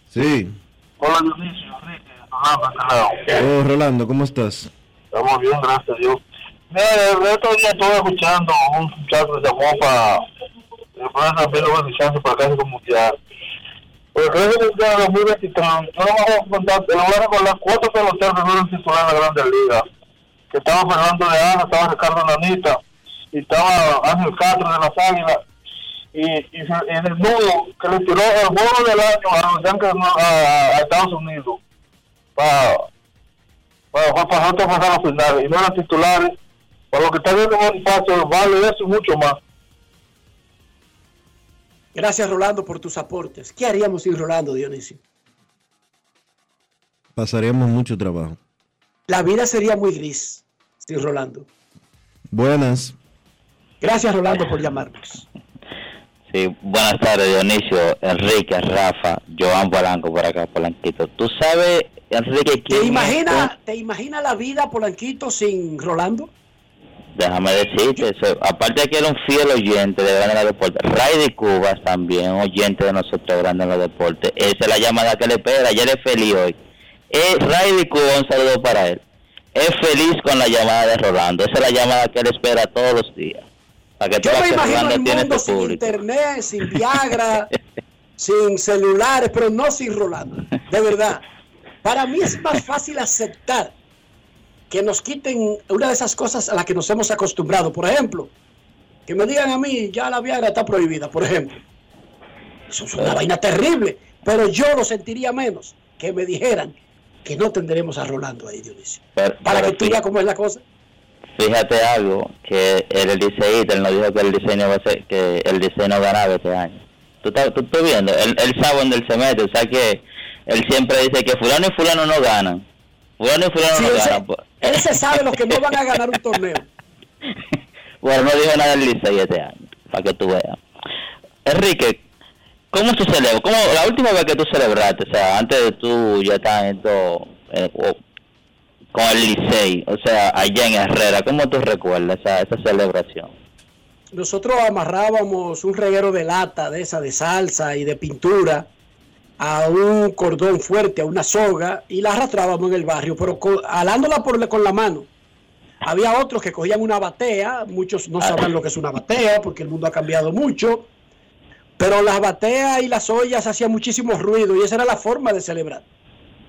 Sí. hola Dionisio, Enrique, Rolando. Oh, Rolando, ¿cómo estás? Estamos bien, gracias a Dios. Mira, el otro día estuve escuchando a un muchacho que llamó para después también lo beneficiando para casi con mundial. Que el mundial 2023, yo no voy a contar, te lo voy a recordar cuatro peloteros que fueron titulares en la Grandes Ligas. Que estaba Fernando de Ana, estaba Ricardo Nanita, estaba Ángel Castro de las Águilas. Y, en el nudo que le tiró el juego del año a los Yankees a, Estados Unidos para para, para, pasar a la final y no eran titulares para lo que está viendo Bonifacio vale eso y mucho más Gracias, Rolando, por tus aportes. ¿Qué haríamos sin Rolando, Dionisio? Pasaríamos mucho trabajo. La vida sería muy gris sin Rolando. Buenas. Gracias, Rolando, por llamarnos. Sí, buenas tardes, Dionisio, Enrique, Rafa, Joan Polanco por acá, Polanquito. ¿Tú sabes, Enrique, ¿Te quién es? imaginas te imagina la vida, Polanquito, sin Rolando? Déjame decirte, eso, aparte de que era un fiel oyente de Grande en los Deportes, Ray de Cubas también, un oyente de nosotros Grande en los Deportes. Esa es la llamada que le espera, ya es feliz hoy. Eh, Ray de Cuba, un saludo para él. Es feliz con la llamada de Rolando, esa es la llamada que él espera todos los días. Que Yo me imagino el mundo su sin público. internet, sin Viagra, sin celulares, pero no sin Rolando. De verdad. Para mí es más fácil aceptar que nos quiten una de esas cosas a las que nos hemos acostumbrado. Por ejemplo, que me digan a mí, ya la Viagra está prohibida, por ejemplo. Eso es una vaina terrible, pero yo lo sentiría menos que me dijeran que no tendremos a Rolando ahí, Dionisio. Pero- Para pero que tú veas cómo es la cosa. Fíjate algo, que el, el liceísta, él nos dijo que el diseño va a ser, que el diseño ganaba este año. Tú estás, tú estás viendo, él, él sabe dónde él se mete, o sea que él siempre dice que fulano y fulano no ganan. Fulano y fulano Sí, no él, ganan. pues. él se sabe los que no van a ganar un torneo. Bueno, no dijo nada del licey este año, para que tú veas. Enrique, ¿cómo se celebra? ¿Cómo, la última vez que tú celebraste, o sea, antes de tú ya estar en todo, eh, o- con el licey, o sea, allá en Herrera, ¿cómo tú recuerdas esa, esa celebración? Nosotros amarrábamos un reguero de lata de esa de salsa y de pintura a un cordón fuerte, a una soga, y la arrastrábamos en el barrio, pero alándola por con la mano. Había otros que cogían una batea, muchos no saben lo que es una batea, porque el mundo ha cambiado mucho, pero las bateas y las ollas hacían muchísimo ruido y esa era la forma de celebrar.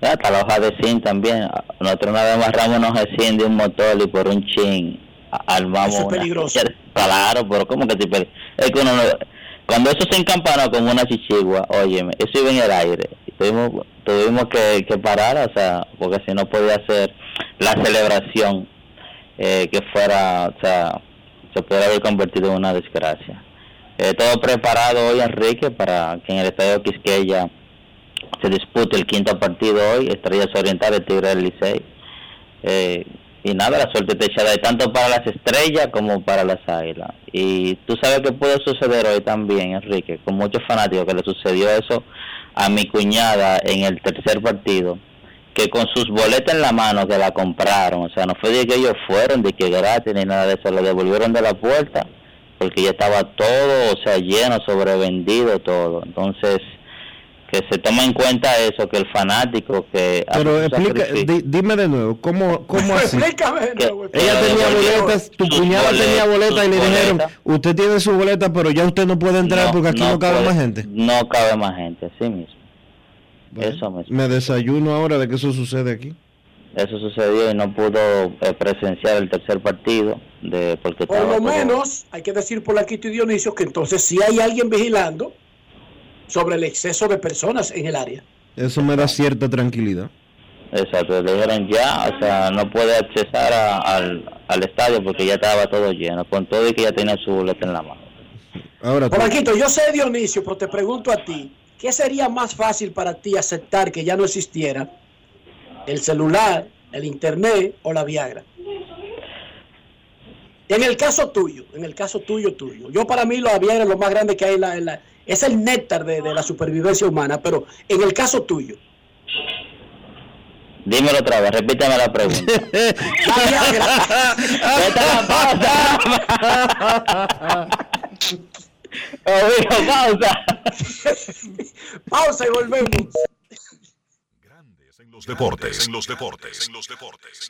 Hasta la hoja de zinc también. Nosotros una vez amarramos unos de zinc de un motor y por un chin armamos Eso es una- peligroso. Claro, pero ¿cómo que te Es que uno no- Cuando eso se encampanó como una chichigua, óyeme, eso iba en el aire. Tuvimos, tuvimos que, que parar, o sea, porque si no podía ser la celebración eh, que fuera, o sea, se pudiera haber convertido en una desgracia. Eh, todo preparado hoy, Enrique, para que en el estadio Quisqueya se dispute el quinto partido hoy, Estrellas Orientales, Tigre del Licey. Eh, y nada, la suerte te echada tanto para las estrellas como para las águilas. Y tú sabes que puede suceder hoy también, Enrique, con muchos fanáticos que le sucedió eso a mi cuñada en el tercer partido, que con sus boletas en la mano que la compraron, o sea, no fue de que ellos fueron, de que gratis ni nada de eso, lo devolvieron de la puerta, porque ya estaba todo, o sea, lleno, sobrevendido todo. Entonces, que se toma en cuenta eso, que el fanático que... Pero explica, di- dime de nuevo, ¿cómo, cómo así? Explícame de nuevo. Ella tenía boletas, tu cuñada tenía boletas, boleta y le dijeron, usted tiene su boleta, pero ya usted no puede entrar porque aquí no, cabe puede- más gente. No cabe más gente, así mismo. Eso mismo. Me desayuno ahora de que eso sucede aquí. Eso sucedió y no pudo eh, presenciar el tercer partido de porque Por lo menos hay que decir por Laquito y Dionisio que entonces sí hay alguien vigilando sobre el exceso de personas en el área. Eso me da cierta tranquilidad. Exacto, le dijeron ya, o sea, no puede accesar a- al, al estadio porque ya estaba todo lleno, con todo y que ya tenía su boleta en la mano. Ahora, Por Laquito, yo sé Dionisio, pero te pregunto a ti, ¿qué sería más fácil para ti aceptar que ya no existiera el celular, el internet o la Viagra? En el caso tuyo, en el caso tuyo, tuyo. Yo para mí la Viagra es lo más grande que hay en la... en la- es el néctar de, de la supervivencia humana, pero en el caso tuyo, Dímelo otra vez, repíteme la pregunta. Pausa. Pausa. pausa y volvemos. Los deportes. En los deportes. En los deportes.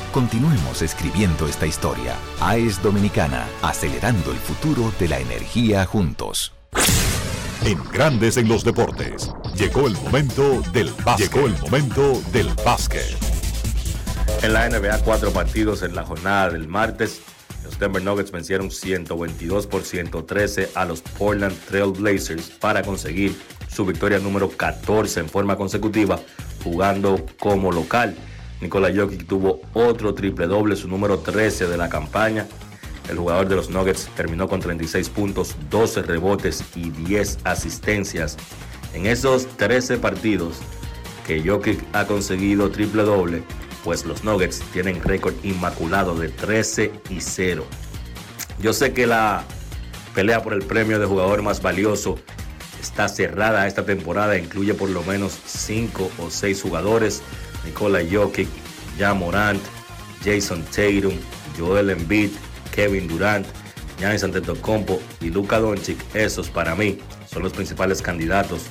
Continuemos escribiendo esta historia. AES Dominicana, acelerando el futuro de la energía juntos. En Grandes en los Deportes. Llegó el momento del básquet. Llegó el momento del básquet. En la NBA, cuatro partidos en la jornada del martes. Los Denver Nuggets vencieron 122 por 113 a los Portland Trail Blazers para conseguir su victoria número 14 en forma consecutiva jugando como local. Nikola Jokic tuvo otro triple doble, su número 13 de la campaña. El jugador de los Nuggets terminó con 36 puntos, 12 rebotes y 10 asistencias. En esos 13 partidos que Jokic ha conseguido triple doble, pues los Nuggets tienen récord inmaculado de 13 y 0. Yo sé que la pelea por el premio de jugador más valioso está cerrada esta temporada, incluye por lo menos 5 o 6 jugadores, Nikola Jokic, Jan Morant, Jason Tatum, Joel Embiid, Kevin Durant, Giannis Antetokounmpo y Luka Doncic, esos para mí son los principales candidatos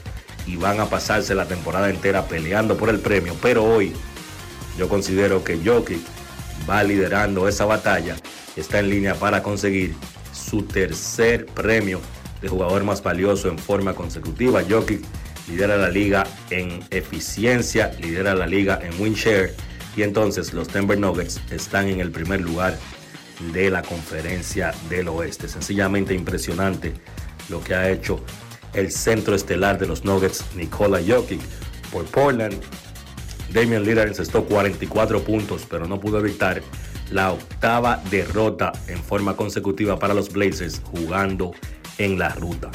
y van a pasarse la temporada entera peleando por el premio, pero hoy yo considero que Jokic va liderando esa batalla está en línea para conseguir su tercer premio de jugador más valioso en forma consecutiva. Jokic lidera la liga en eficiencia, lidera la liga en win share y entonces los Denver Nuggets están en el primer lugar de la conferencia del oeste. Sencillamente impresionante lo que ha hecho el centro estelar de los Nuggets, Nikola Jokic, por Portland. Damian Lillard encestó 44 puntos, pero no pudo evitar la octava derrota en forma consecutiva para los Blazers jugando en la ruta.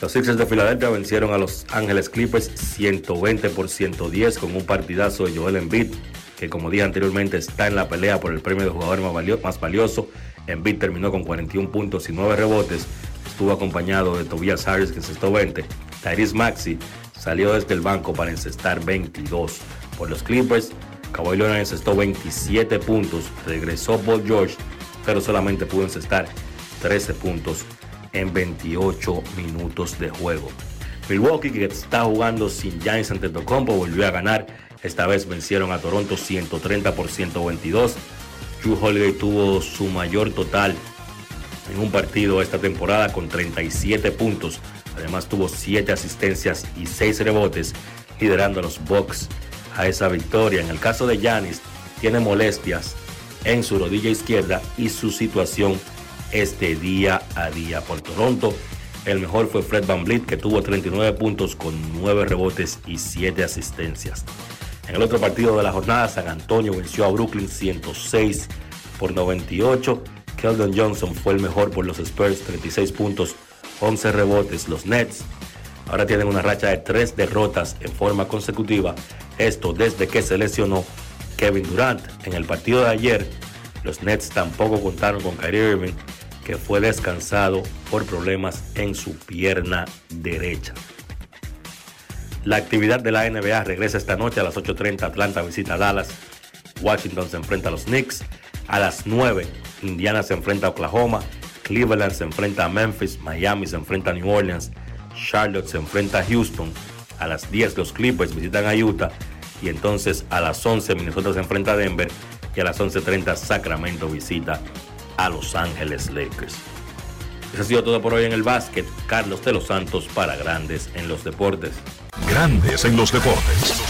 Los Sixers de Filadelfia vencieron a los Ángeles Clippers 120 por 110 con un partidazo de Joel Embiid, que como dije anteriormente está en la pelea por el premio de jugador más valioso. Embiid terminó con 41 puntos y 9 rebotes. Estuvo acompañado de Tobias Harris que encestó 20. Tyrese Maxi salió desde el banco para encestar 22. Por los Clippers, Kawhi Leonard encestó 27 puntos. Regresó Paul George, pero solamente pudo encestar 13 puntos en 28 minutos de juego. Milwaukee, que está jugando sin Giants Antetokounmpo, volvió a ganar. Esta vez vencieron a Toronto 130 por 122. Drew Holiday tuvo su mayor total en un partido esta temporada con 37 puntos. Además tuvo 7 asistencias y 6 rebotes, liderando a los Bucks a esa victoria. En el caso de Giannis, tiene molestias en su rodilla izquierda y su situación este día a día por Toronto. El mejor fue Fred Van Vliet, que tuvo 39 puntos con 9 rebotes y 7 asistencias. En el otro partido de la jornada, San Antonio venció a Brooklyn 106 por 98. Keldon Johnson fue el mejor por los Spurs, 36 puntos, 11 rebotes. Los Nets ahora tienen una racha de 3 derrotas en forma consecutiva. Esto desde que se lesionó Kevin Durant. En el partido de ayer, los Nets tampoco contaron con Kyrie Irving fue descansado por problemas en su pierna derecha. La actividad de la NBA regresa esta noche a las 8.30. Atlanta visita a Dallas. Washington se enfrenta a los Knicks. A las 9, Indiana se enfrenta a Oklahoma. Cleveland se enfrenta a Memphis. Miami se enfrenta a New Orleans. Charlotte se enfrenta a Houston. A las 10, los Clippers visitan a Utah. Y entonces a las 11, Minnesota se enfrenta a Denver. Y a las 11.30, Sacramento visita a Los Ángeles Lakers. Eso ha sido todo por hoy en el básquet. Carlos de los Santos para Grandes en los Deportes. Grandes en los Deportes.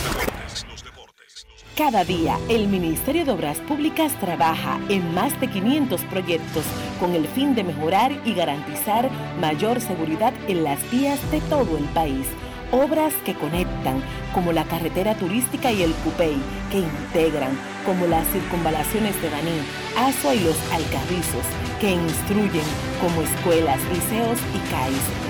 Cada día, el Ministerio de Obras Públicas trabaja en más de 500 proyectos con el fin de mejorar y garantizar mayor seguridad en las vías de todo el país. Obras que conectan, como la carretera turística y el Cupey, que integran, como las circunvalaciones de Baní, Asua y los Alcarrizos, que instruyen, como escuelas, liceos y CAIS.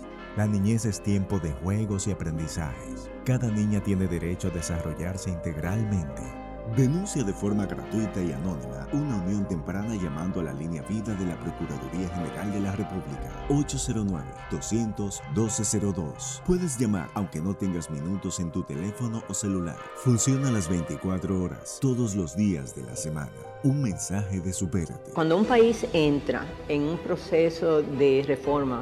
La niñez es tiempo de juegos y aprendizajes. Cada niña tiene derecho a desarrollarse integralmente. Denuncia de forma gratuita y anónima una unión temprana llamando a la línea vida de la Procuraduría General de la República 809-200-1202. Puedes llamar aunque no tengas minutos en tu teléfono o celular. Funciona las 24 horas, todos los días de la semana. Un mensaje de Supérate. Cuando un país entra en un proceso de reforma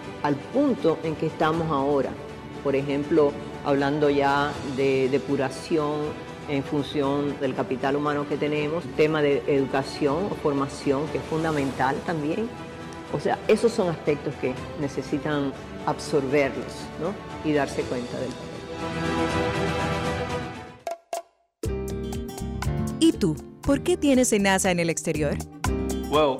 al punto en que estamos ahora. Por ejemplo, hablando ya de depuración en función del capital humano que tenemos, tema de educación o formación que es fundamental también. O sea, esos son aspectos que necesitan absorberlos ¿no? y darse cuenta del tú, ¿por qué tienes NASA en el exterior? Well,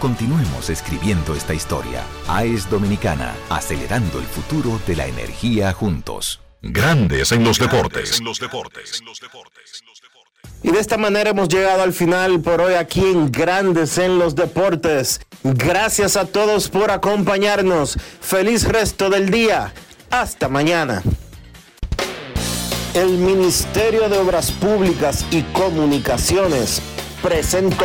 Continuemos escribiendo esta historia. AES Dominicana, acelerando el futuro de la energía juntos. Grandes en los deportes. Y de esta manera hemos llegado al final por hoy aquí en Grandes en los Deportes. Gracias a todos por acompañarnos. Feliz resto del día. Hasta mañana. El Ministerio de Obras Públicas y Comunicaciones presentó.